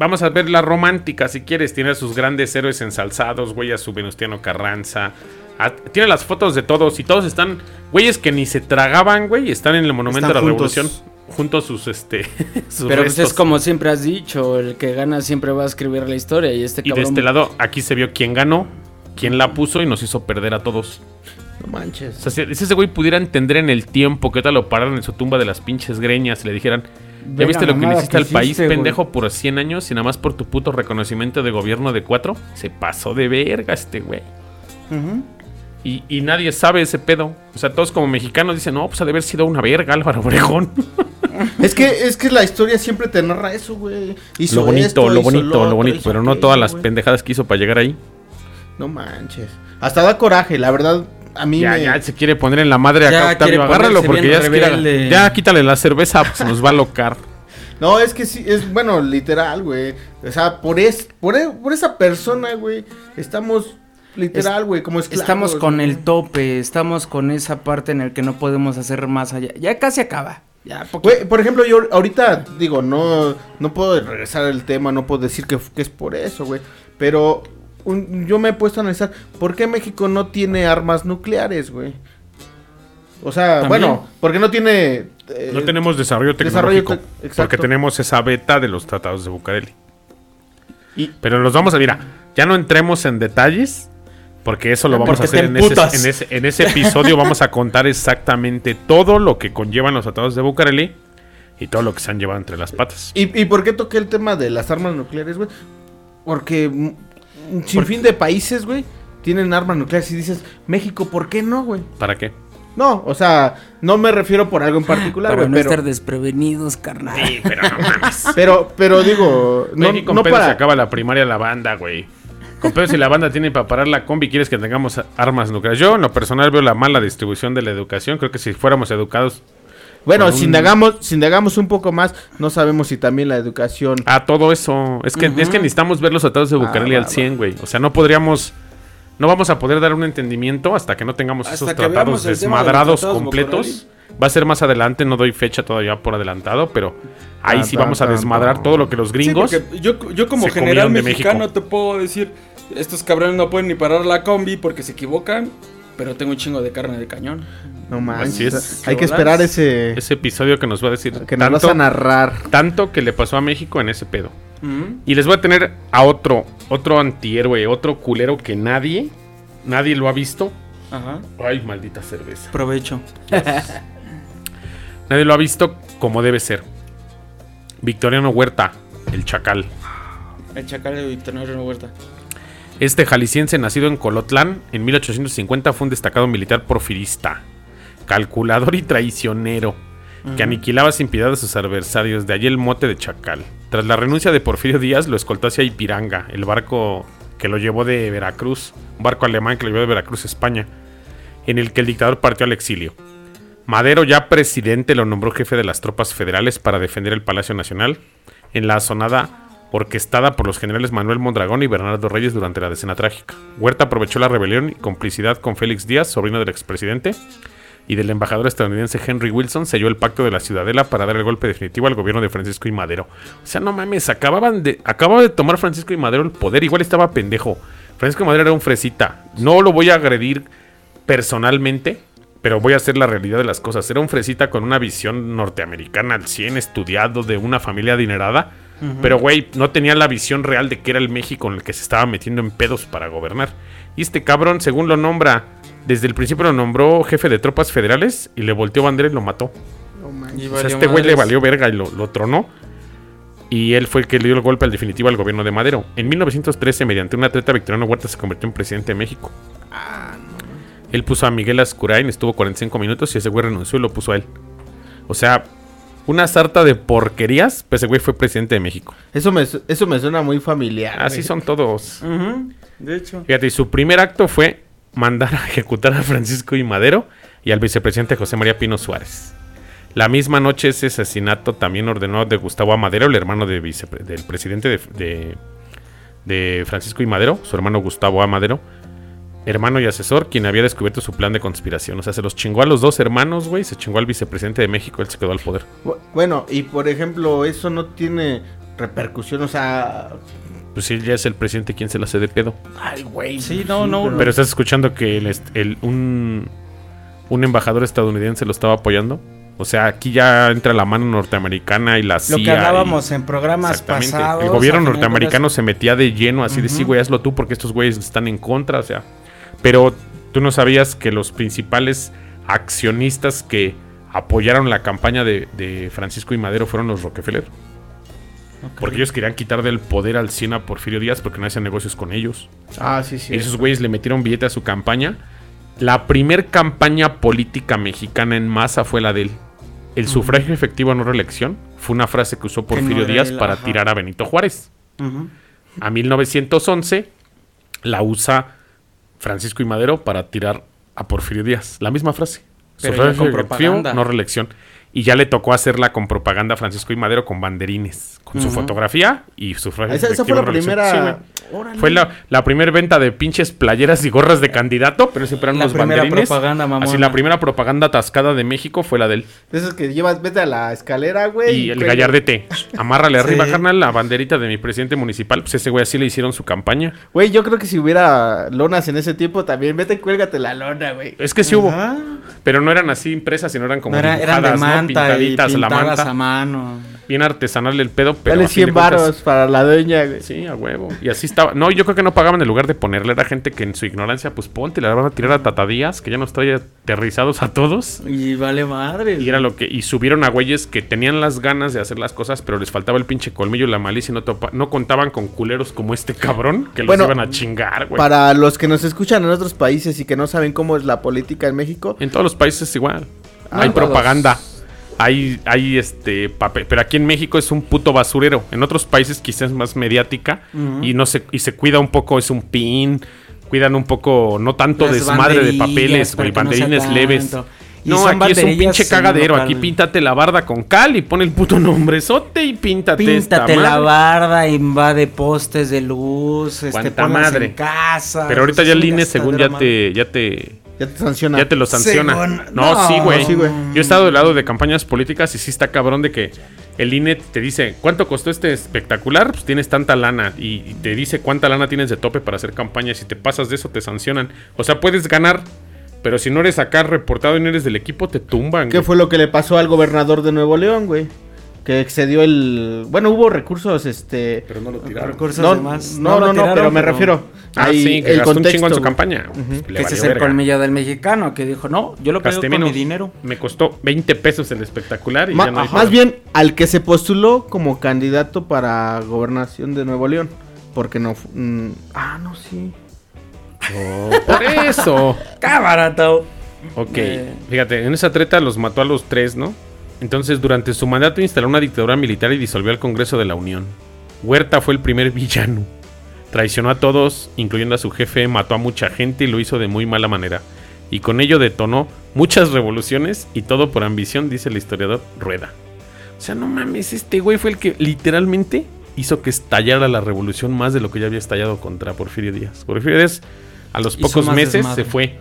Speaker 1: vamos a ver la romántica, si quieres, tiene a sus grandes héroes ensalzados, güey, a su Venustiano Carranza, a- tiene las fotos de todos y todos están, güeyes que ni se tragaban, güey, están en el Monumento
Speaker 3: Están
Speaker 1: de la
Speaker 3: juntos.
Speaker 1: Revolución, juntos sus, este, <laughs> sus
Speaker 2: Pero pues
Speaker 1: restos.
Speaker 2: es como siempre has dicho, el que gana siempre va a escribir la historia y este
Speaker 1: Y de
Speaker 2: cabrón...
Speaker 1: este lado, aquí se vio quién ganó, quién la puso y nos hizo perder a todos.
Speaker 3: No manches.
Speaker 1: O sea, si si ese güey pudiera entender en el tiempo que tal lo pararan en su tumba de las pinches greñas y le dijeran, ¿ya viste lo que le hiciste
Speaker 2: que
Speaker 1: al país,
Speaker 2: hiciste, güey".
Speaker 1: pendejo, por 100 años y nada más por tu puto reconocimiento de gobierno de cuatro? Se pasó de verga este güey. Y, y nadie sabe ese pedo. O sea, todos como mexicanos dicen, no, pues ha de haber sido una verga Álvaro Obregón. <laughs>
Speaker 3: Es que, es que la historia siempre te narra eso, güey.
Speaker 1: Lo bonito,
Speaker 3: esto,
Speaker 1: lo bonito, lo bonito. Pero no todas las pendejadas que hizo para llegar ahí.
Speaker 3: No manches. Hasta da coraje, la verdad. A mí
Speaker 1: Ya,
Speaker 3: me...
Speaker 1: ya se quiere poner en la madre acá,
Speaker 2: Ya
Speaker 1: Octavio. Agárralo porque ya se quiere-. Ya quítale la cerveza, pues nos va a locar. <laughs>
Speaker 3: No, es que sí, es bueno, literal, güey. O sea, por, es, por, e- por esa persona, güey, estamos literal, güey, como esclavos.
Speaker 2: Estamos con el tope, estamos con esa parte en el que no podemos hacer más allá. Ya casi acaba. Ya
Speaker 3: por ejemplo, yo ahorita digo, no, no puedo regresar al tema, no puedo decir que, que es por eso, güey. Pero un- yo me he puesto a analizar, ¿por qué México no tiene armas nucleares, güey? O sea,
Speaker 2: También.
Speaker 3: bueno, porque no tiene... eh,
Speaker 1: No tenemos desarrollo
Speaker 3: desarrollo
Speaker 1: tecnológico. porque tenemos esa beta de los tratados de Bucareli.
Speaker 3: Y-
Speaker 1: Pero nos vamos a, mira, ya no entremos en detalles. Porque eso lo vamos a hacer en ese,
Speaker 2: emputas.
Speaker 1: en, ese, en ese episodio. <laughs> vamos a contar exactamente todo lo que conllevan los tratados de Bucareli y todo lo que se han llevado entre las patas.
Speaker 3: ¿Y, y por qué toqué el tema de las armas nucleares, güey? Porque un sinfín de países, güey, tienen armas nucleares y dices, México, ¿por qué no, güey?
Speaker 1: ¿Para qué?
Speaker 3: No, o sea, no me refiero por algo en particular,
Speaker 2: Para
Speaker 3: güey,
Speaker 2: no
Speaker 3: pero,
Speaker 2: estar desprevenidos, carnal.
Speaker 1: Sí, pero no mames. <laughs>
Speaker 3: pero, pero digo, no,
Speaker 1: México con
Speaker 3: no
Speaker 1: pedo se
Speaker 3: para...
Speaker 1: acaba la primaria la banda, güey. Con pedo si la banda tiene para parar la combi, quieres que tengamos armas nucleares. Yo, en lo personal, veo la mala distribución de la educación. Creo que si fuéramos educados
Speaker 3: Bueno,
Speaker 1: con
Speaker 3: si
Speaker 1: un-
Speaker 3: indagamos, si indagamos un poco más, no sabemos si también la educación...
Speaker 1: a todo eso. Es que, es que necesitamos ver los tratados de Bucareli
Speaker 3: Ah,
Speaker 1: al
Speaker 3: va,
Speaker 1: 100, güey. O sea, no podríamos. No vamos a poder dar un entendimiento hasta que no tengamos
Speaker 2: Hasta
Speaker 1: esos tratados
Speaker 2: de
Speaker 1: desmadrados
Speaker 2: tratados
Speaker 1: completos. Va a ser más adelante, no doy fecha todavía por adelantado, pero ahí sí vamos a desmadrar todo lo que los gringos.
Speaker 4: Sí, yo, yo como general mexicano
Speaker 1: México.
Speaker 4: te puedo decir, estos cabrones no pueden ni parar la combi porque se equivocan, pero tengo un chingo de carne de cañón.
Speaker 3: No manches,
Speaker 1: Así es.
Speaker 3: hay que
Speaker 4: ¿Qué
Speaker 3: esperar ese...
Speaker 1: ese episodio que nos va a decir
Speaker 3: Que nos vas
Speaker 1: tanto,
Speaker 3: a narrar.
Speaker 1: tanto que le pasó a México en ese pedo. Y les voy a tener a otro, otro antihéroe, otro culero que nadie, nadie lo ha visto.
Speaker 4: Ajá.
Speaker 1: Ay, maldita cerveza.
Speaker 2: Provecho. <laughs>
Speaker 1: Nadie lo ha visto como debe ser. Victoriano Huerta, el chacal.
Speaker 4: El chacal de Victoriano Huerta.
Speaker 1: Este jalisciense nacido en Colotlán en 1850 fue un destacado militar porfirista, calculador y traicionero, que aniquilaba sin piedad a sus adversarios, de allí el mote de chacal. Tras la renuncia de Porfirio Díaz, lo escoltó hacia Ipiranga, el barco que lo llevó de Veracruz, un barco alemán que lo llevó de Veracruz a España, en el que el dictador partió al exilio. Madero, ya presidente, lo nombró jefe de las tropas federales para defender el Palacio Nacional en la asonada orquestada por los generales Manuel Mondragón y Bernardo Reyes durante la decena trágica. Huerta aprovechó la rebelión y complicidad con Félix Díaz, sobrino del expresidente, y del embajador estadounidense Henry Wilson selló el pacto de la Ciudadela para dar el golpe definitivo al gobierno de Francisco y Madero. O sea, no mames, acababan de, acababa de tomar Francisco y Madero el poder, igual estaba pendejo. Francisco y Madero era un fresita. No lo voy a agredir personalmente, pero voy a hacer la realidad de las cosas. Era un fresita con una visión norteamericana al 100, estudiado, de una familia adinerada. Pero, güey, no tenía la visión real de que era el México en el que se estaba metiendo en pedos para gobernar. Y este cabrón, según lo nombra Desde el principio lo nombró jefe de tropas federales y le volteó bandera y lo mató.
Speaker 3: No
Speaker 1: O sea, este güey le valió verga y lo, lo tronó. Y él fue el que le dio el golpe al definitivo al gobierno de Madero. En 1913, mediante un atleta Victoriano Huerta, se convirtió en presidente de México. Él puso a Miguel Ascurain, estuvo 45 minutos y ese güey renunció y lo puso a él. O sea, una sarta de porquerías, pues ese güey fue presidente de México.
Speaker 3: Eso me, eso me suena muy familiar.
Speaker 1: Así
Speaker 3: güey.
Speaker 1: son todos.
Speaker 4: De hecho.
Speaker 1: Fíjate, y su primer acto fue mandar a ejecutar a Francisco y Madero y al vicepresidente José María Pino Suárez. La misma noche ese asesinato también ordenó de Gustavo Amadero, el hermano del presidente de, de- Francisco y Madero, su hermano Gustavo Amadero, hermano y asesor, quien había descubierto su plan de conspiración. O sea, se los chingó a los dos hermanos, güey, se chingó al vicepresidente de México, él se quedó al poder.
Speaker 3: Bu- Bueno, y por ejemplo, eso no tiene repercusión, o sea...
Speaker 1: Pues sí, ya es el presidente quien se la hace de pedo.
Speaker 3: Ay, güey.
Speaker 4: Sí, no, no,
Speaker 1: Pero estás escuchando que el, un, un embajador estadounidense lo estaba apoyando. O sea, aquí ya entra la mano norteamericana y la CIA.
Speaker 2: Lo que
Speaker 1: y-
Speaker 2: hablábamos en programas
Speaker 1: Exactamente.
Speaker 2: pasados.
Speaker 1: El gobierno norteamericano se metía de lleno así de sí, güey, hazlo tú porque estos güeyes están en contra. O sea, pero tú no sabías que los principales accionistas que apoyaron la campaña de, de Francisco y Madero fueron los Rockefeller. Porque ellos querían quitar del poder al 100 a Porfirio Díaz porque no hacían negocios con ellos.
Speaker 3: Ah, sí, sí.
Speaker 1: Y esos güeyes le metieron billete a su campaña. La primer campaña política mexicana en masa fue la de él. El sufragio efectivo no reelección fue una frase que usó Porfirio
Speaker 4: no
Speaker 1: Díaz para
Speaker 4: ajá.
Speaker 1: tirar a Benito Juárez. A 1911 la usa Francisco y Madero para tirar a Porfirio Díaz. La misma frase.
Speaker 4: Pero
Speaker 1: Sufragio efectivo, no reelección. Y ya le tocó hacerla con propaganda a Francisco y Madero con banderines, con su fotografía y sufragio
Speaker 3: Esa, esa fue la.
Speaker 1: Sí,
Speaker 3: primera...
Speaker 1: Fue la, la primera venta de pinches playeras y gorras de candidato, pero siempre eran
Speaker 4: La
Speaker 1: los
Speaker 4: primera
Speaker 1: banderines.
Speaker 4: propaganda, mamona.
Speaker 1: Así la primera propaganda atascada de México fue la del
Speaker 3: De esos que llevas, vete a la escalera, güey.
Speaker 1: y el gallardete. <laughs> Amárrale arriba,
Speaker 2: Sí.
Speaker 1: carnal, la banderita de mi presidente municipal. Pues ese güey así le hicieron su campaña.
Speaker 3: Güey, yo creo que si hubiera lonas en ese tiempo también, vete y cuélgate la lona, güey.
Speaker 1: Es que sí hubo, pero no eran así impresas, sino eran como
Speaker 2: No era- eran de
Speaker 1: ¿no?
Speaker 2: Manta y
Speaker 1: Pintaditas a la manta.
Speaker 2: a mano.
Speaker 1: Bien artesanal el pedo, pero
Speaker 3: Dale
Speaker 1: a fin de
Speaker 3: 100
Speaker 1: cuentas-
Speaker 3: varos para la dueña, güey.
Speaker 1: Sí, a huevo. Y así estaba. No, yo creo que no pagaban en lugar de ponerle. Era gente que en su ignorancia, pues ponte, la van a tirar a tatadías, que ya nos trae aterrizados a todos.
Speaker 2: Y vale madre.
Speaker 1: Y era lo que. Y subieron a güeyes que tenían las ganas de hacer las cosas, pero les faltaba el pinche colmillo y la malicia y no, topa- no contaban con culeros como este cabrón que los
Speaker 3: Bueno,
Speaker 1: iban a chingar, güey.
Speaker 3: Para los que nos escuchan en otros países y que no saben cómo es la política en México,
Speaker 1: En todos los países es igual.
Speaker 3: Ah,
Speaker 1: hay
Speaker 3: todos.
Speaker 1: propaganda. Hay, hay este papel. Pero aquí en México es un puto basurero. En otros países quizás es más mediática. Y no se, y se cuida un poco, es un pin. Cuidan un poco, no tanto
Speaker 2: Las
Speaker 1: desmadre de papeles, güey.
Speaker 2: no
Speaker 1: banderines leves. No, aquí es un pinche cagadero.
Speaker 2: local.
Speaker 1: Aquí píntate la barda con cal y pone el puto nombrezote y píntate,
Speaker 2: Píntate
Speaker 1: esta
Speaker 2: la
Speaker 1: madre.
Speaker 2: barda, invade postes de luz, este,
Speaker 1: Cuanta
Speaker 2: ponlas
Speaker 1: madre.
Speaker 2: en casa.
Speaker 1: Pero ahorita ya el INE según ya te, ya te,
Speaker 3: ya te sanciona.
Speaker 1: ya te lo sanciona.
Speaker 2: Según-
Speaker 1: No,
Speaker 2: no,
Speaker 1: sí, güey.
Speaker 3: sí.
Speaker 1: Yo he estado del lado de campañas políticas y sí está cabrón de que el INE te dice, ¿cuánto costó este espectacular? Pues tienes tanta lana. Y, y te dice cuánta lana tienes de tope para hacer campañas. Si te pasas de eso, te sancionan. O sea, puedes ganar, pero si no eres acá reportado y no eres del equipo, te tumban.
Speaker 3: ¿Qué
Speaker 1: güey.
Speaker 3: fue lo que le pasó al gobernador de Nuevo León, güey? Que excedió el... Bueno, hubo recursos, este...
Speaker 1: Pero no lo tiraron.
Speaker 2: Recursos
Speaker 3: No,
Speaker 2: de más.
Speaker 3: no, no, no,
Speaker 2: tiraron,
Speaker 3: pero me refiero...
Speaker 1: Ah,
Speaker 3: ahí
Speaker 1: sí, que
Speaker 3: el
Speaker 1: gastó un chingo en
Speaker 3: contexto,
Speaker 1: su campaña. Pues,
Speaker 2: Que es el
Speaker 1: verga.
Speaker 2: colmillo del mexicano que dijo, no, yo lo
Speaker 1: Gasté
Speaker 2: con mi dinero.
Speaker 1: Me costó 20 pesos el espectacular y
Speaker 3: Ma-
Speaker 1: ya no
Speaker 3: más bien al que se postuló como candidato para gobernación de Nuevo León. Porque no... mm, ah, no, sí.
Speaker 1: Por eso. <laughs>
Speaker 2: ¡Cábarato!
Speaker 1: Ok,
Speaker 2: Eh.
Speaker 1: fíjate, en esa treta los mató a los tres, ¿no? Entonces, durante su mandato instaló una dictadura militar y disolvió el Congreso de la Unión. Huerta fue el primer villano. Traicionó a todos, incluyendo a su jefe, mató a mucha gente y lo hizo de muy mala manera. Y con ello detonó muchas revoluciones y todo por ambición, dice el historiador Rueda. O sea, no mames, este güey fue el que literalmente hizo que estallara la revolución más de lo que ya había estallado contra Porfirio Díaz. Porfirio Díaz a los
Speaker 2: Hizo
Speaker 1: pocos meses
Speaker 2: desmadre.
Speaker 1: se fue.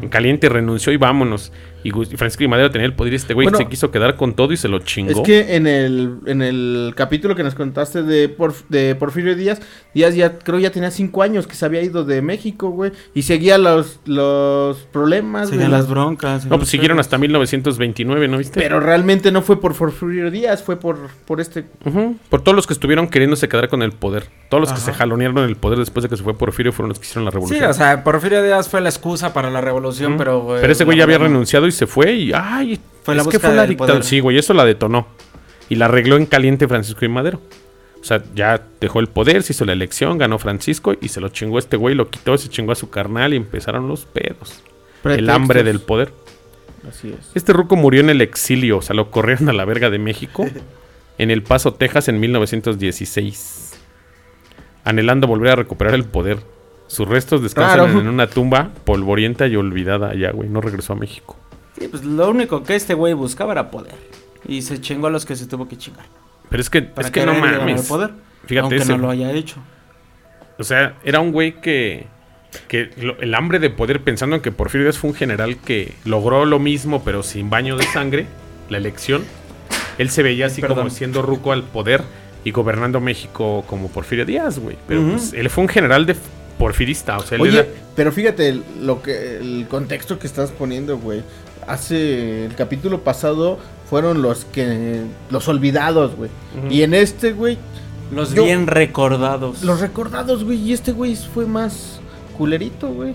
Speaker 1: En caliente renunció y vámonos. Y, y Francisco y Madero tenía el poder y este güey
Speaker 3: Bueno,
Speaker 1: se quiso quedar con todo y se lo chingó.
Speaker 3: Es que en el, en el capítulo que nos contaste de, Porf- de Porfirio Díaz, Díaz ya creo ya tenía cinco años que se había ido de México, güey. Y seguía los, los problemas, güey.
Speaker 2: Siguen las broncas.
Speaker 1: No, pues siguieron hasta 1929, ¿no viste?
Speaker 3: Pero realmente no fue por Porfirio Díaz, fue por, por este...
Speaker 1: Por todos los que estuvieron queriéndose quedar con el poder. Todos los que se jalonearon el poder después de que se fue Porfirio fueron los que hicieron la
Speaker 2: Sí,
Speaker 1: revolución.
Speaker 2: o sea, Porfirio Díaz fue la excusa para la revolución, pero...
Speaker 1: Pero ese güey ya había
Speaker 2: renunciado
Speaker 1: renunciado y se fue y ay,
Speaker 2: Fue la
Speaker 1: es que fue la dictadura. Sí, güey, eso la detonó. Y la arregló en caliente Francisco y Madero. O sea, ya dejó el poder, se hizo la elección, ganó Francisco y se lo chingó este güey, lo quitó, se chingó a su carnal y empezaron los pedos. El hambre del poder.
Speaker 3: Así es.
Speaker 1: Este ruco murió en el exilio, o sea, lo corrieron a la verga de México <laughs> en El Paso, Texas, en 1916. Anhelando volver a recuperar el poder. Sus restos descansan
Speaker 3: Claro.
Speaker 1: en una tumba polvorienta y olvidada allá, güey. No regresó a México.
Speaker 2: Sí, pues lo único que este güey buscaba era poder. Y se chingó a los que se tuvo que chingar.
Speaker 1: Pero es que,
Speaker 2: Para
Speaker 1: es que no mames.
Speaker 2: el poder.
Speaker 1: Fíjate,
Speaker 2: aunque
Speaker 1: ese-
Speaker 2: no lo haya hecho.
Speaker 1: O sea, era un güey que. que lo- el hambre de poder, pensando en que Porfirio Díaz fue un general que logró lo mismo, pero sin baño de sangre, la elección. Él se veía así
Speaker 2: Perdón.
Speaker 1: como siendo ruco al poder y gobernando México como Porfirio Díaz, güey. Pero pues, él fue un general de porfirista, o sea, él
Speaker 3: Oye,
Speaker 1: era-
Speaker 3: pero fíjate el- lo que el contexto que estás poniendo, güey. Hace el capítulo pasado fueron los que los olvidados, güey. Y en este, güey,
Speaker 2: Los
Speaker 3: Yo-
Speaker 2: bien recordados.
Speaker 3: los recordados, güey, y este güey fue más culerito, güey.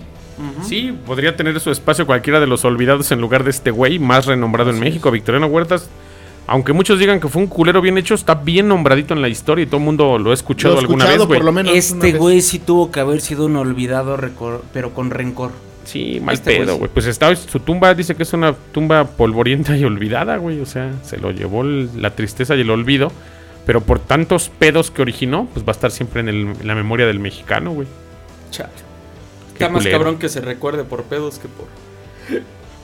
Speaker 1: Sí, podría tener su espacio cualquiera de los olvidados en lugar de este güey más renombrado en México, Victoriano Huertas. Aunque muchos digan que fue un culero bien hecho, está bien nombradito en la historia y todo el mundo lo ha escuchado
Speaker 3: Lo he
Speaker 1: alguna
Speaker 3: escuchado
Speaker 1: vez, güey.
Speaker 3: por lo menos una
Speaker 2: Este güey sí tuvo que haber sido un olvidado, pero con rencor.
Speaker 1: Sí, mal
Speaker 2: Este
Speaker 1: pedo,
Speaker 2: sí.
Speaker 1: güey. Pues está, su tumba dice que es una tumba polvorienta y olvidada, güey. O sea, se lo llevó el- la tristeza y el olvido. Pero por tantos pedos que originó, pues va a estar siempre en, el- en la memoria del mexicano, güey.
Speaker 4: Chale.
Speaker 1: Qué
Speaker 4: Está más
Speaker 1: culero.
Speaker 4: cabrón que se recuerde por pedos que por.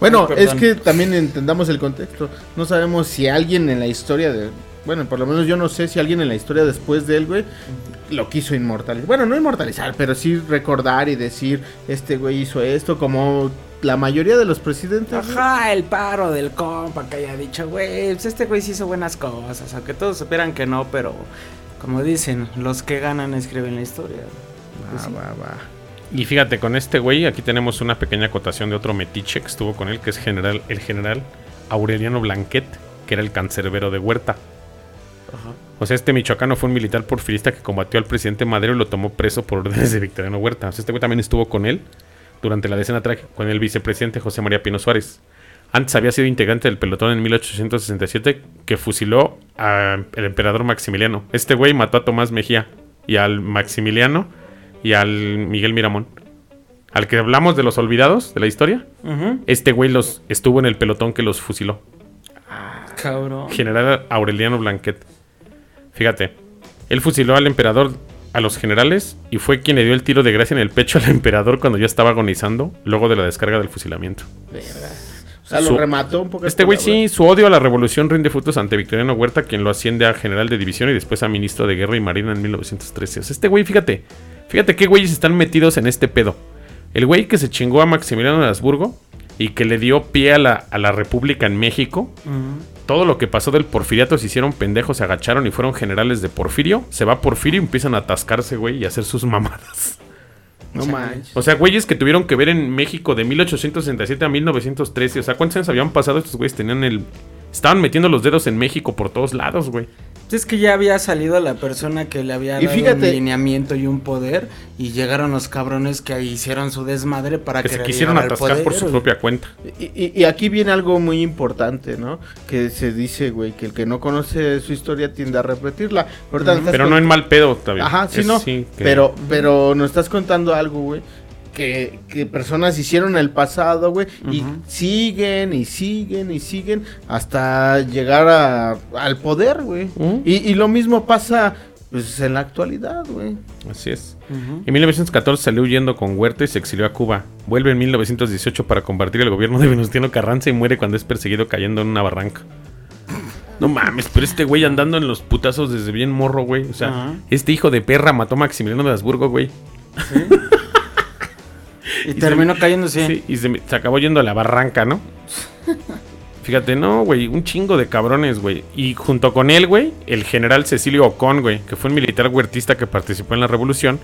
Speaker 3: Bueno,
Speaker 4: Ay,
Speaker 3: es que también entendamos el contexto. No sabemos si alguien en la historia de. Bueno, por lo menos yo no sé si alguien en la historia después de él, güey, lo quiso inmortalizar. Bueno, no inmortalizar, pero sí recordar y decir, este güey hizo esto, como la mayoría de los presidentes. güey.
Speaker 2: Ajá, el paro del compa que haya dicho, güey, pues este güey sí hizo buenas cosas, aunque todos supieran que no, pero como dicen, los que ganan escriben la historia. Pues
Speaker 3: Va,
Speaker 2: sí.
Speaker 3: va, va.
Speaker 1: Y fíjate, con este güey, aquí tenemos una pequeña acotación de otro metiche que estuvo con él, que es general, el general Aureliano Blanquet, que era el cancerbero de Huerta. O sea, este michoacano fue un militar porfirista que combatió al presidente Madero y lo tomó preso por órdenes de Victoriano Huerta. O sea, este güey también estuvo con él durante la decena trágica con el vicepresidente José María Pino Suárez. Antes había sido integrante del pelotón en 1867 que fusiló al emperador Maximiliano. Este güey mató a Tomás Mejía y al Maximiliano y al Miguel Miramón. Al que hablamos de los olvidados de la historia, este güey los estuvo en el pelotón que los fusiló.
Speaker 2: Cabrón.
Speaker 1: General Aureliano Blanquet. Fíjate, él fusiló al emperador, a los generales, y fue quien le dio el tiro de gracia en el pecho al <laughs> emperador cuando ya estaba agonizando, luego de la descarga del fusilamiento.
Speaker 3: O sea,
Speaker 1: Su-
Speaker 3: lo remató un poco.
Speaker 1: Este güey sí, su odio a la revolución rinde frutos ante Victoriano Huerta, quien lo asciende a general de división y después a ministro de guerra y marina en 1913. O sea, este güey, fíjate, fíjate qué güeyes están metidos en este pedo. El güey que se chingó a Maximiliano de Habsburgo y que le dio pie a la, a la república en México. Todo lo que pasó del porfiriato se hicieron pendejos, se agacharon y fueron generales de Porfirio. Se va Porfirio y empiezan a atascarse, güey, y a hacer sus mamadas.
Speaker 3: No manches.
Speaker 1: O sea, güeyes que tuvieron que ver en México de 1867 a 1913. O sea, ¿cuántos años habían pasado? Estos güeyes tenían el... Estaban metiendo los dedos en México por todos lados, güey.
Speaker 2: Es que ya había salido la persona que le había
Speaker 3: Y
Speaker 2: dado
Speaker 3: fíjate-
Speaker 2: un lineamiento y un poder y llegaron los cabrones que ahí hicieron su desmadre para
Speaker 1: Que se quisieron atascar
Speaker 2: poder,
Speaker 1: por su propia cuenta.
Speaker 3: Y, y- y aquí viene algo muy importante, ¿no? Que se dice, güey, que el que no conoce su historia tiende a repetirla.
Speaker 1: Pero
Speaker 3: con-
Speaker 1: no en mal pedo, todavía.
Speaker 3: Ajá, sí,
Speaker 1: Es-
Speaker 3: no.
Speaker 1: que-
Speaker 3: Pero, pero nos estás contando algo, güey. Que, que personas hicieron en el pasado, güey. Y siguen y siguen y siguen hasta llegar a, al poder, güey. Y, y lo mismo pasa pues, en la actualidad, güey.
Speaker 1: Así es.
Speaker 2: Ujú.
Speaker 1: En 1914 salió huyendo con Huerta y se exilió a Cuba. Vuelve en 1918 para combatir el gobierno de Venustiano Carranza y muere cuando es perseguido cayendo en una barranca. No mames, pero este güey andando en los putazos desde bien morro, güey. O sea, este hijo de perra mató a Maximiliano de Habsburgo, güey.
Speaker 2: Y terminó cayéndose.
Speaker 1: Sí, y se, se acabó yendo a la barranca, ¿no? Fíjate, no, güey, un chingo de cabrones, güey. Y junto con él, güey, el general Cecilio Ocon, güey, que fue un militar huertista que participó en la revolución.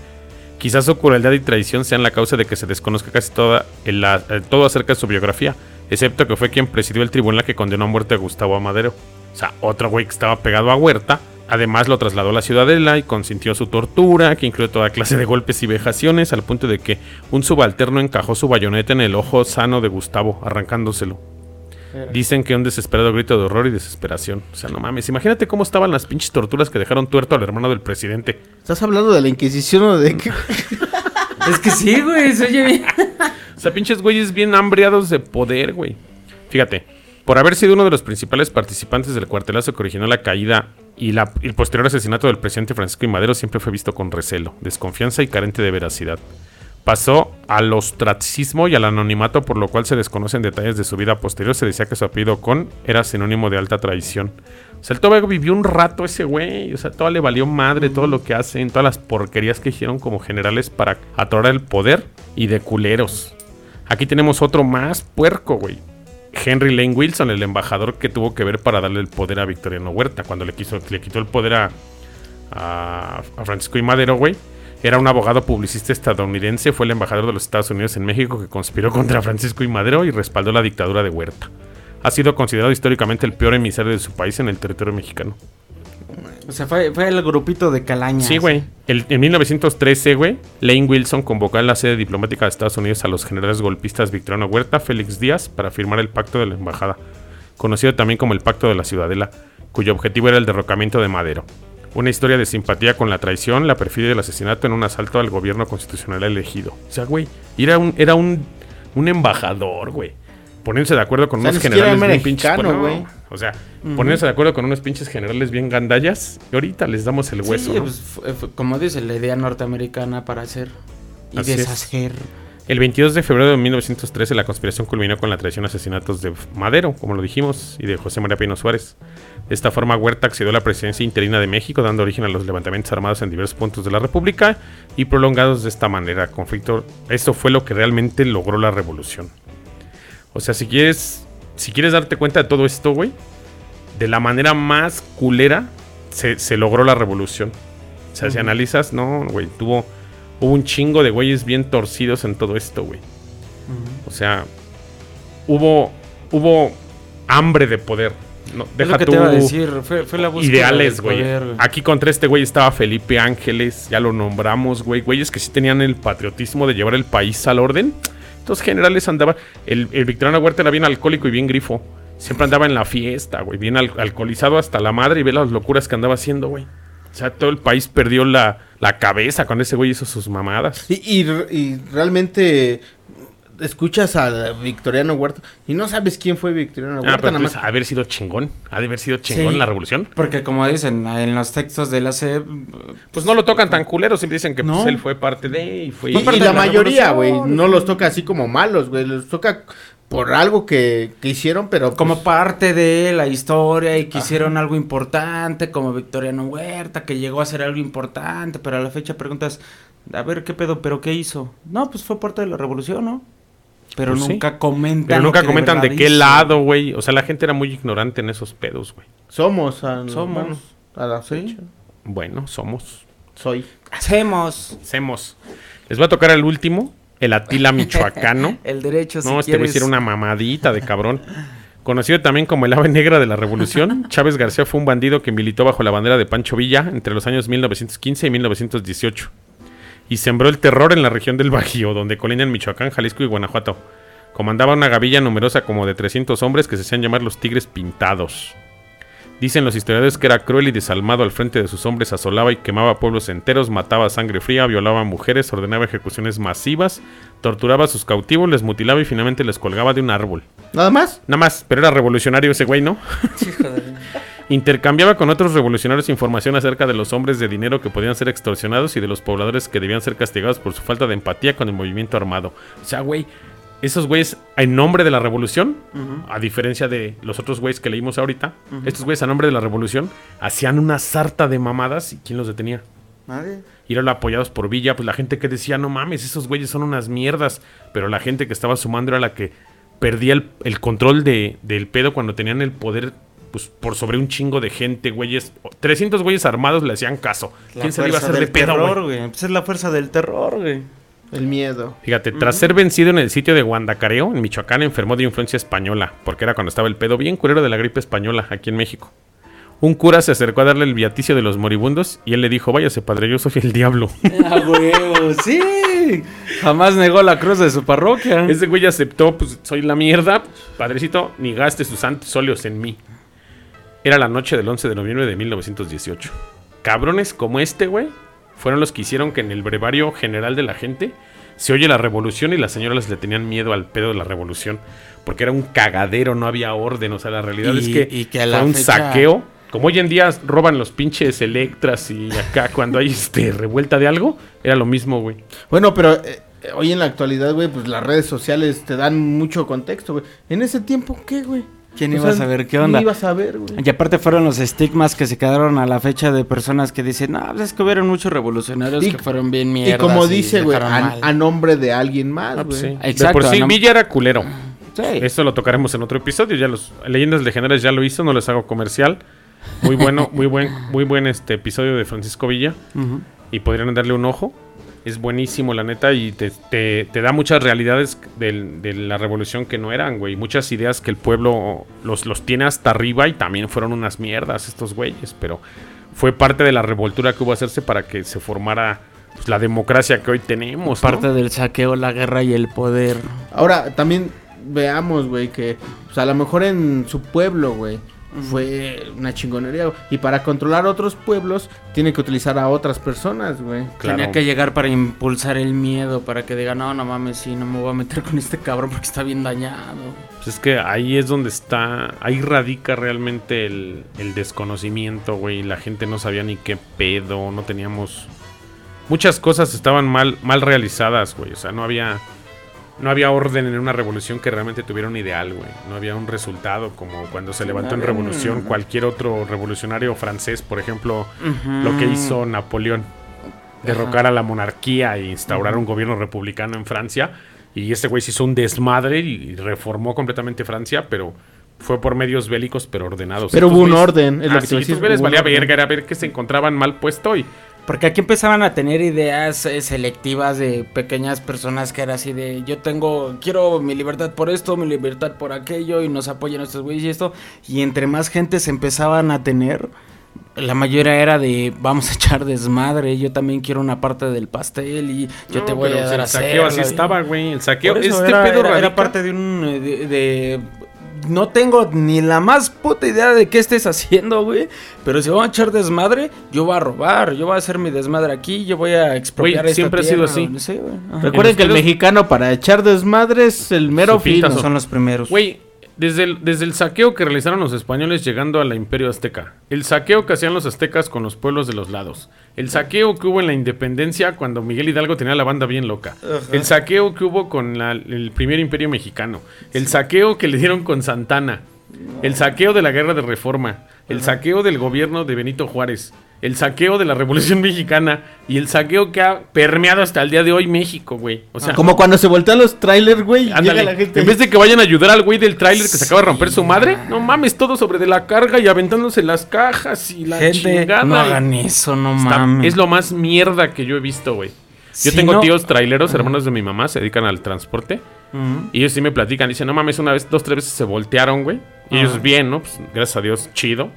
Speaker 1: Quizás su crueldad y traición sean la causa de que se desconozca casi toda en la- eh, todo acerca de su biografía, excepto que fue quien presidió el tribunal que condenó a muerte a Gustavo Amadero. O sea, otro güey que estaba pegado a Huerta. Además lo trasladó a la ciudadela y consintió su tortura, que incluyó toda clase de golpes y vejaciones, al punto de que un subalterno encajó su bayoneta en el ojo sano de Gustavo, arrancándoselo. Dicen que un desesperado grito de horror y desesperación. O sea, no mames, imagínate cómo estaban las pinches torturas que dejaron tuerto al hermano del presidente.
Speaker 3: ¿Estás hablando de la Inquisición o de qué? <laughs>
Speaker 2: Es que sí, güey, se oye bien.
Speaker 1: O sea, pinches güeyes bien hambriados de poder, güey. Fíjate, por haber sido uno de los principales participantes del cuartelazo que originó la caída y la- el posterior asesinato del presidente Francisco I. Madero, siempre fue visto con recelo, desconfianza y carente de veracidad. Pasó al ostracismo y al anonimato, por lo cual se desconocen detalles de su vida posterior. Se decía que su apellido Con era sinónimo de alta traición. O sea, el todavía vivió un rato ese güey. O sea, todo le valió madre todo lo que hacen, todas las porquerías que hicieron como generales para atorar el poder y de culeros. Aquí tenemos otro más puerco, güey. Henry Lane Wilson, el embajador que tuvo que ver para darle el poder a Victoriano Huerta, cuando le, quiso, le quitó el poder a, a, Francisco y Madero, güey. Era un abogado publicista estadounidense, fue el embajador de los Estados Unidos en México que conspiró contra Francisco y Madero y respaldó la dictadura de Huerta. Ha sido considerado históricamente el peor emisario de su país en el territorio mexicano.
Speaker 2: O sea, fue, fue el grupito de calañas.
Speaker 1: Sí, güey. El- En 1913, güey, Lane Wilson convocó en la sede diplomática de Estados Unidos a los generales golpistas Victoriano Huerta, Félix Díaz, para firmar el pacto de la embajada, conocido también como el Pacto de la Ciudadela, cuyo objetivo era el derrocamiento de Madero. Una historia de simpatía con la traición, la perfidia y el asesinato en un asalto al gobierno constitucional elegido. O sea, güey, era un, era un, un embajador, güey. Ponerse de acuerdo con
Speaker 3: O sea,
Speaker 1: unos generales
Speaker 3: era
Speaker 1: bien pinches. no,
Speaker 3: güey.
Speaker 1: O sea, ponerse de acuerdo con unos pinches generales bien gandallas. Y ahorita les damos el hueso.
Speaker 2: Sí,
Speaker 1: ¿no?
Speaker 2: pues, fue- fue- como dice, la idea norteamericana para hacer y
Speaker 1: Así es.
Speaker 2: deshacer.
Speaker 1: El 22 de febrero de 1913 la conspiración culminó con la traición y asesinatos de Madero, como lo dijimos, y de José María Pino Suárez. De esta forma Huerta accedió a la presidencia interina de México, dando origen a los levantamientos armados en diversos puntos de la República y prolongados de esta manera. Conflicto, esto fue lo que realmente logró la revolución. O sea, si quieres, si quieres darte cuenta de todo esto, güey, de la manera más culera se, se logró la revolución. O sea, si analizas, no, güey, tuvo, hubo un chingo de güeyes bien torcidos en todo esto, güey. O sea, hubo, hubo hambre de poder. No,
Speaker 2: Es
Speaker 1: deja
Speaker 2: lo que
Speaker 1: tú
Speaker 2: te iba a decir, fue, fue la búsqueda
Speaker 1: ideales, güey. Aquí contra este güey estaba Felipe Ángeles, ya lo nombramos, güey. Güeyes que sí tenían el patriotismo de llevar el país al orden. Estos generales andaban. El, el Victoriano Huerta era bien alcohólico y bien grifo. Siempre andaba en la fiesta, güey. Bien al- alcoholizado hasta la madre y ve las locuras que andaba haciendo, güey. O sea, todo el país perdió la, la cabeza cuando ese güey hizo sus mamadas.
Speaker 3: Y, y realmente escuchas a Victoriano Huerta y no sabes quién fue Victoriano
Speaker 1: Ah,
Speaker 3: Huerta,
Speaker 1: pero
Speaker 3: nada
Speaker 1: pues,
Speaker 3: más.
Speaker 1: ha de haber sido chingón. Ha de haber sido chingón
Speaker 2: Sí.
Speaker 1: la revolución.
Speaker 2: Porque como dicen en los textos de la SEP,
Speaker 1: Pues no lo tocan tan culero. Siempre dicen que pues, él fue parte de y fue.
Speaker 3: Y,
Speaker 2: parte
Speaker 3: y
Speaker 2: de
Speaker 3: la
Speaker 2: la
Speaker 3: mayoría, güey, no los toca así como malos, güey, los toca por algo que, que hicieron, pero
Speaker 2: como
Speaker 3: pues,
Speaker 2: parte de la historia y que hicieron algo importante, como Victoriano Huerta, que llegó a hacer algo importante, pero a la fecha preguntas, a ver qué pedo, pero qué hizo. No, pues fue parte de la revolución, ¿no? Pero
Speaker 1: Pues sí.
Speaker 2: nunca comentan.
Speaker 1: Pero nunca
Speaker 2: que
Speaker 1: comentan de qué
Speaker 2: hizo.
Speaker 1: lado, güey. O sea, la gente era muy ignorante en esos pedos, güey.
Speaker 3: somos, a,
Speaker 2: Somos.
Speaker 3: bueno, a la fecha.
Speaker 1: Bueno, somos.
Speaker 3: Soy.
Speaker 2: Hacemos
Speaker 1: Hacemos. Les voy a tocar el último, el Atila <laughs> Michoacano.
Speaker 2: el derecho,
Speaker 1: no,
Speaker 2: si
Speaker 1: este güey
Speaker 2: quieres.
Speaker 1: sí era una mamadita de cabrón. Conocido también como el ave negra de la revolución, Chávez García fue un bandido que militó bajo la bandera de Pancho Villa entre los años 1915 y 1918. Y sembró el terror en la región del Bajío, donde colindan Michoacán, Jalisco y Guanajuato. Comandaba una gavilla numerosa como de 300 hombres que se hacían llamar los Tigres Pintados. Dicen los historiadores que era cruel y desalmado al frente de sus hombres, asolaba y quemaba pueblos enteros, mataba a sangre fría, violaba a mujeres, ordenaba ejecuciones masivas, torturaba a sus cautivos, les mutilaba y finalmente les colgaba de un árbol.
Speaker 3: ¿Nada más?
Speaker 1: Nada más, pero era revolucionario ese güey, ¿no? <laughs> Intercambiaba con otros revolucionarios información acerca de los hombres de dinero que podían ser extorsionados y de los pobladores que debían ser castigados por su falta de empatía con el movimiento armado. O sea, güey, esos güeyes en nombre de la revolución, a diferencia de los otros güeyes que leímos ahorita, estos güeyes a nombre de la revolución hacían una sarta de mamadas y ¿quién los detenía?
Speaker 2: Nadie.
Speaker 1: Y eran apoyados por Villa, pues la gente que decía, no mames, esos güeyes son unas mierdas. Pero la gente que estaba sumando era la que perdía el, el control de, del pedo cuando tenían el poder pues, por sobre un chingo de gente, güeyes. 300 güeyes armados le hacían caso. ¿Quién se le iba a
Speaker 2: fuerza
Speaker 1: hacer de
Speaker 2: del
Speaker 1: pedo,
Speaker 2: terror,
Speaker 1: güey?
Speaker 2: Pues es la fuerza del terror, güey.
Speaker 3: El miedo.
Speaker 1: Fíjate, tras ser vencido en el sitio de Guandacareo, en Michoacán, enfermó de influencia española, porque era cuando estaba el pedo bien culero de la gripe española aquí en México. Un cura se acercó a darle el viaticio de los moribundos y él le dijo, váyase padre, yo soy el diablo. <laughs>
Speaker 2: Ah, huevo, sí. Jamás negó la cruz de su parroquia.
Speaker 1: Ese güey aceptó, pues soy la mierda, padrecito, ni gaste sus santos óleos en mí. Era la noche del 11 de noviembre de 1918. Cabrones como este, güey, fueron los que hicieron que en el brevario general de la gente se oye la revolución y las señoras le tenían miedo al pedo de la revolución. Porque era un cagadero, no había orden. O sea, la realidad
Speaker 2: Y-
Speaker 1: es que,
Speaker 2: y que a
Speaker 1: fue
Speaker 2: la
Speaker 1: un
Speaker 2: fecha-
Speaker 1: saqueo. Como hoy en día roban los pinches Electras y acá <laughs> cuando hay este revuelta de algo, era lo mismo, güey.
Speaker 3: Bueno, pero eh, hoy en la actualidad, güey, pues las redes sociales te dan mucho contexto, güey. En ese tiempo, ¿qué, güey?
Speaker 2: ¿Quién
Speaker 3: O
Speaker 2: iba
Speaker 3: sea,
Speaker 2: a saber qué
Speaker 3: ¿quién
Speaker 2: onda?
Speaker 3: iba a saber, güey?
Speaker 2: Y aparte fueron los estigmas que se quedaron a la fecha de personas que dicen, no, pues es que hubieron muchos revolucionarios
Speaker 3: Y-
Speaker 2: que fueron bien
Speaker 3: Y
Speaker 2: mierdas.
Speaker 3: como dice, güey, a,
Speaker 2: mal".
Speaker 3: a nombre de alguien más,
Speaker 1: Ah, pues sí.
Speaker 3: güey.
Speaker 1: De
Speaker 2: Exacto,
Speaker 1: por sí, Villa era culero.
Speaker 2: Sí.
Speaker 1: Esto lo tocaremos en otro episodio. Ya los Leyendas Legendarias ya lo hizo, no les hago comercial. Muy bueno, muy buen, muy buen este episodio de Francisco Villa. Y podrían darle un ojo. Es buenísimo, la neta, y te, te- te da muchas realidades del- de la revolución que no eran, güey. Muchas ideas que el pueblo los, los tiene hasta arriba y también fueron unas mierdas estos güeyes. Pero fue parte de la revoltura que hubo a hacerse para que se formara pues, la democracia que hoy tenemos. ¿no?
Speaker 2: Parte del saqueo, la guerra y el poder.
Speaker 3: Ahora, también veamos, güey, que pues, a lo mejor en su pueblo, güey, fue una chingonería. güey. Y para controlar otros pueblos, tiene que utilizar a otras personas, güey.
Speaker 1: Claro.
Speaker 2: Tenía que llegar para impulsar el miedo, para que diga, no, no mames, sí, no me voy a meter con este cabrón porque está bien dañado.
Speaker 1: Pues es que ahí es donde está, ahí radica realmente el, el desconocimiento, güey. La gente no sabía ni qué pedo, no teníamos... Muchas cosas estaban mal, mal realizadas, güey. O sea, no había, no había orden en una revolución que realmente tuviera un ideal, güey. No había un resultado como cuando se levantó en revolución cualquier otro revolucionario francés, por ejemplo, lo que hizo Napoleón. Derrocar a la monarquía e instaurar un gobierno republicano en Francia. Y este güey se hizo un desmadre y reformó completamente Francia, pero fue por medios bélicos, pero ordenados.
Speaker 3: Pero
Speaker 1: Estos
Speaker 3: hubo un orden, es lo
Speaker 1: Ah,
Speaker 3: que te
Speaker 1: sí,
Speaker 3: iba a decir,
Speaker 1: estos güeyes
Speaker 3: hubo un
Speaker 1: valía verga, era ver que se encontraban mal puesto y...
Speaker 2: Porque aquí empezaban a tener ideas eh, selectivas de pequeñas personas que era así de yo tengo, quiero mi libertad por esto, mi libertad por aquello y nos apoyan estos güeyes y esto. Y entre más gente se empezaban a tener, la mayoría era de vamos a echar desmadre, yo también quiero una parte del pastel y yo
Speaker 1: No,
Speaker 2: te voy a dar
Speaker 1: el
Speaker 2: a
Speaker 1: saqueo así
Speaker 2: hacerla".
Speaker 1: estaba, güey. El saqueo... Este
Speaker 2: era,
Speaker 1: pedo
Speaker 2: era- era parte de un eh, de, de- no tengo ni la más puta idea de qué estés haciendo, güey. Pero si voy a echar desmadre, yo voy a robar, yo voy a hacer mi desmadre aquí, yo voy a expropiar
Speaker 1: Güey,
Speaker 2: esta
Speaker 1: siempre ha sido
Speaker 2: tierra,
Speaker 1: así.
Speaker 3: Recuerden que el mexicano para echar desmadre es el mero fino.
Speaker 1: Son
Speaker 2: los primeros.
Speaker 1: Güey, desde el, desde el saqueo que realizaron los españoles llegando al imperio azteca, el saqueo que hacían los aztecas con los pueblos de los lados, el saqueo que hubo en la independencia cuando Miguel Hidalgo tenía la banda bien loca, el saqueo que hubo con la- el primer imperio mexicano, el saqueo que le dieron con Santana, el saqueo de la guerra de reforma, el saqueo del gobierno de Benito Juárez, el saqueo de la revolución <laughs> mexicana y el saqueo que ha permeado hasta el día de hoy México, güey. O sea,
Speaker 3: Como cuando se voltean los trailers, güey, y
Speaker 1: Ándale.
Speaker 3: llega la gente.
Speaker 1: En vez de que vayan a ayudar al güey del tráiler que se acaba de romper su madre, no mames, todo sobre de la carga y aventándose las cajas y la
Speaker 2: Gente,
Speaker 1: chingada.
Speaker 2: no hagan eso, no
Speaker 1: Está-
Speaker 2: mames.
Speaker 1: es lo más mierda que yo he visto, güey. Yo
Speaker 2: Si
Speaker 1: tengo
Speaker 2: no-
Speaker 1: tíos traileros, hermanos de mi mamá, se dedican al transporte. Y ellos sí me platican, dicen, no mames, una vez, dos, tres veces se voltearon, güey. Y ellos bien, ¿no? Pues gracias a Dios, chido.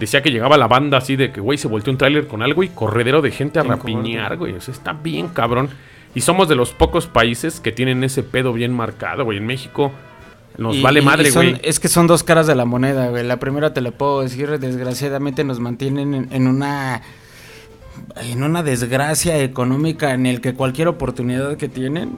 Speaker 1: Decía que llegaba la banda así de que, güey, se volteó un tráiler con algo y corredero de gente a rapiñar, güey. O sea, está bien cabrón. Y somos de los pocos países que tienen ese pedo bien marcado, güey. En México nos
Speaker 2: Y-
Speaker 1: vale
Speaker 2: y-
Speaker 1: madre, güey.
Speaker 2: Es que son dos caras de la moneda, güey. La primera te la puedo decir, desgraciadamente nos mantienen en, en una en una desgracia económica en el que cualquier oportunidad que tienen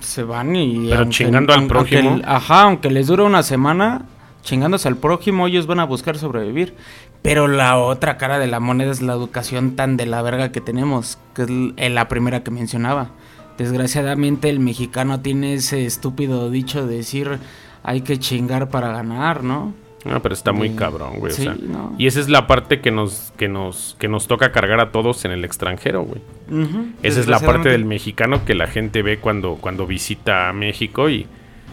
Speaker 2: se van y
Speaker 1: Pero chingando al
Speaker 2: aunque-
Speaker 1: prójimo.
Speaker 2: ajá, aunque les dure una semana chingándose al prójimo, ellos van a buscar sobrevivir. Pero la otra cara de la moneda es la educación tan de la verga que tenemos, que es eh, la primera que mencionaba. Desgraciadamente el mexicano tiene ese estúpido dicho de decir hay que chingar para ganar, ¿no?
Speaker 1: No, pero está muy cabrón, güey. o
Speaker 2: sí,
Speaker 1: sea.
Speaker 2: no.
Speaker 1: Y esa es la parte que nos, que nos, que nos toca cargar a todos en el extranjero, güey. Esa es la parte del mexicano que la gente ve cuando, cuando visita a México y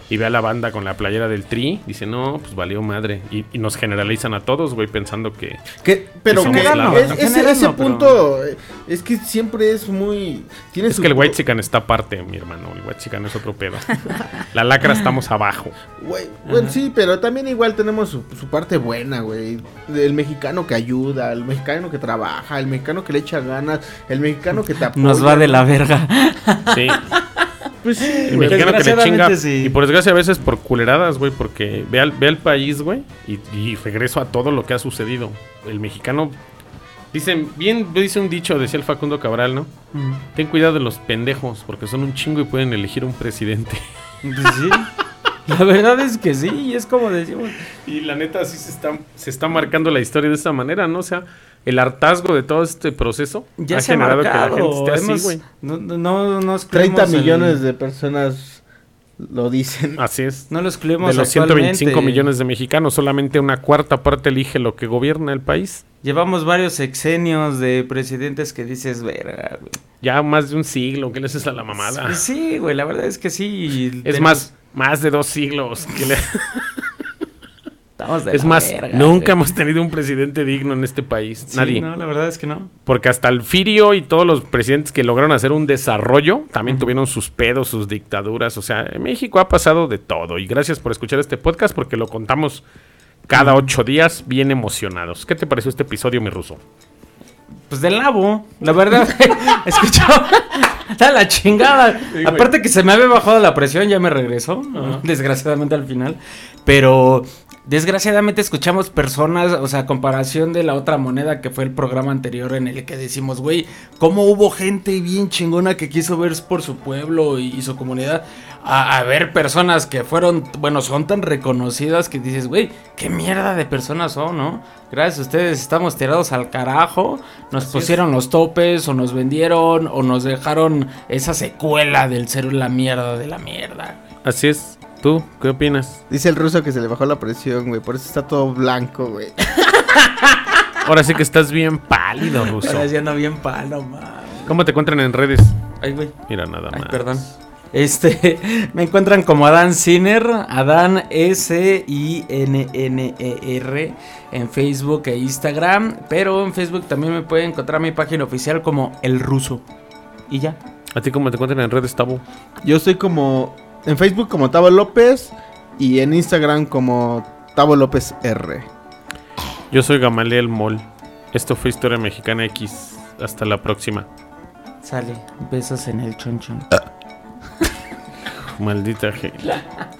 Speaker 1: y ve a la banda con la playera del tri, dice, no, pues valió madre. Y, y nos generalizan a todos, güey, pensando que...
Speaker 3: Que, pero que
Speaker 1: general no,
Speaker 3: es-
Speaker 1: en
Speaker 3: ese,
Speaker 2: no,
Speaker 3: punto eh, es que siempre es muy... Tiene
Speaker 1: Es
Speaker 3: su-
Speaker 1: que el white chican está aparte, mi hermano. El white chican es otro pedo. <laughs> La lacra estamos abajo.
Speaker 3: Güey, bueno, sí, pero también igual tenemos su, su parte buena, güey. El mexicano que ayuda, el mexicano que trabaja, el mexicano que le echa ganas, el mexicano que te apoya.
Speaker 2: Nos va de la verga.
Speaker 1: Sí. <laughs>
Speaker 3: Pues sí,
Speaker 1: El
Speaker 3: güey.
Speaker 1: mexicano que le chinga.
Speaker 2: Sí.
Speaker 1: Y por desgracia a veces por culeradas, güey, porque ve al, ve al país, güey, y, y regreso a todo lo que ha sucedido. El mexicano. Dicen, bien dice un dicho, decía el Facundo Cabral, ¿no? Ten cuidado de los pendejos, porque son un chingo y pueden elegir un presidente.
Speaker 2: Pues sí. <laughs> La verdad es que sí, y es como decimos.
Speaker 1: Y la neta sí se está, se está marcando la historia de esa manera, ¿no? O sea, el hartazgo de todo este proceso
Speaker 2: Ya
Speaker 1: ha
Speaker 2: se ha
Speaker 1: generado que la gente
Speaker 2: marcado.
Speaker 1: esté así, güey.
Speaker 2: no, no, no nos
Speaker 3: 30
Speaker 2: creemos en-
Speaker 3: millones de personas lo dicen.
Speaker 1: Así es.
Speaker 2: No los excluimos
Speaker 1: De los 125
Speaker 2: actualmente.
Speaker 1: millones de mexicanos, solamente una cuarta parte elige lo que gobierna el país.
Speaker 2: Llevamos varios sexenios de presidentes que dices, verga, güey.
Speaker 1: Ya más de un siglo, ¿qué le haces a la mamada?
Speaker 2: Sí, Sí, güey, la verdad es que sí.
Speaker 1: Es
Speaker 2: tenemos-
Speaker 1: más, más de dos siglos. que le- <laughs>
Speaker 2: estamos de
Speaker 1: Es
Speaker 2: la
Speaker 1: más,
Speaker 2: verga,
Speaker 1: nunca
Speaker 2: güey.
Speaker 1: hemos tenido un presidente digno en este país.
Speaker 2: Sí,
Speaker 1: Nadie.
Speaker 2: No, la verdad es que no.
Speaker 1: Porque hasta el Firio y todos los presidentes que lograron hacer un desarrollo también tuvieron sus pedos, sus dictaduras. O sea, en México ha pasado de todo. Y gracias por escuchar este podcast porque lo contamos cada ocho días bien emocionados. ¿Qué te pareció este episodio, mi ruso?
Speaker 2: Pues del nabo, la verdad. <laughs> Escuchó. <laughs> Está la chingada. Aparte que se me había bajado la presión, ya me regresó. Desgraciadamente al final. Pero desgraciadamente escuchamos personas, o sea, a comparación de la otra moneda que fue el programa anterior en el que decimos, güey, cómo hubo gente bien chingona que quiso ver por su pueblo y, y su comunidad. A, a ver personas que fueron, bueno, son tan reconocidas que dices, güey, qué mierda de personas son, ¿no? Gracias a ustedes estamos tirados al carajo. Nos pusieron los topes o nos vendieron o nos dejaron esa secuela del ser la mierda de la mierda.
Speaker 1: Así es. ¿Tú qué opinas?
Speaker 3: Dice el ruso que se le bajó la presión, güey. Por eso está todo blanco, güey.
Speaker 1: Ahora sí que estás bien pálido, ruso.
Speaker 2: Ahora ya no bien palo, man.
Speaker 1: ¿Cómo te encuentran en redes?
Speaker 2: Ay, güey.
Speaker 1: Mira, nada
Speaker 2: Ay,
Speaker 1: más.
Speaker 2: perdón. Este, <laughs> me encuentran como Adán Sinner, Adán S-I-N-N-E-R en Facebook e Instagram, pero en Facebook también me pueden encontrar mi página oficial como El Ruso. Y ya.
Speaker 1: ¿A ti cómo te encuentran en redes, Tabo?
Speaker 3: Yo soy como. En Facebook como Tavo López. Y en Instagram como Tavo López R.
Speaker 1: Yo soy Gamaliel Mol. Esto fue Historia Mexicana X. Hasta la próxima.
Speaker 2: Sale, besos en el chonchon.
Speaker 1: Maldita gente. <laughs>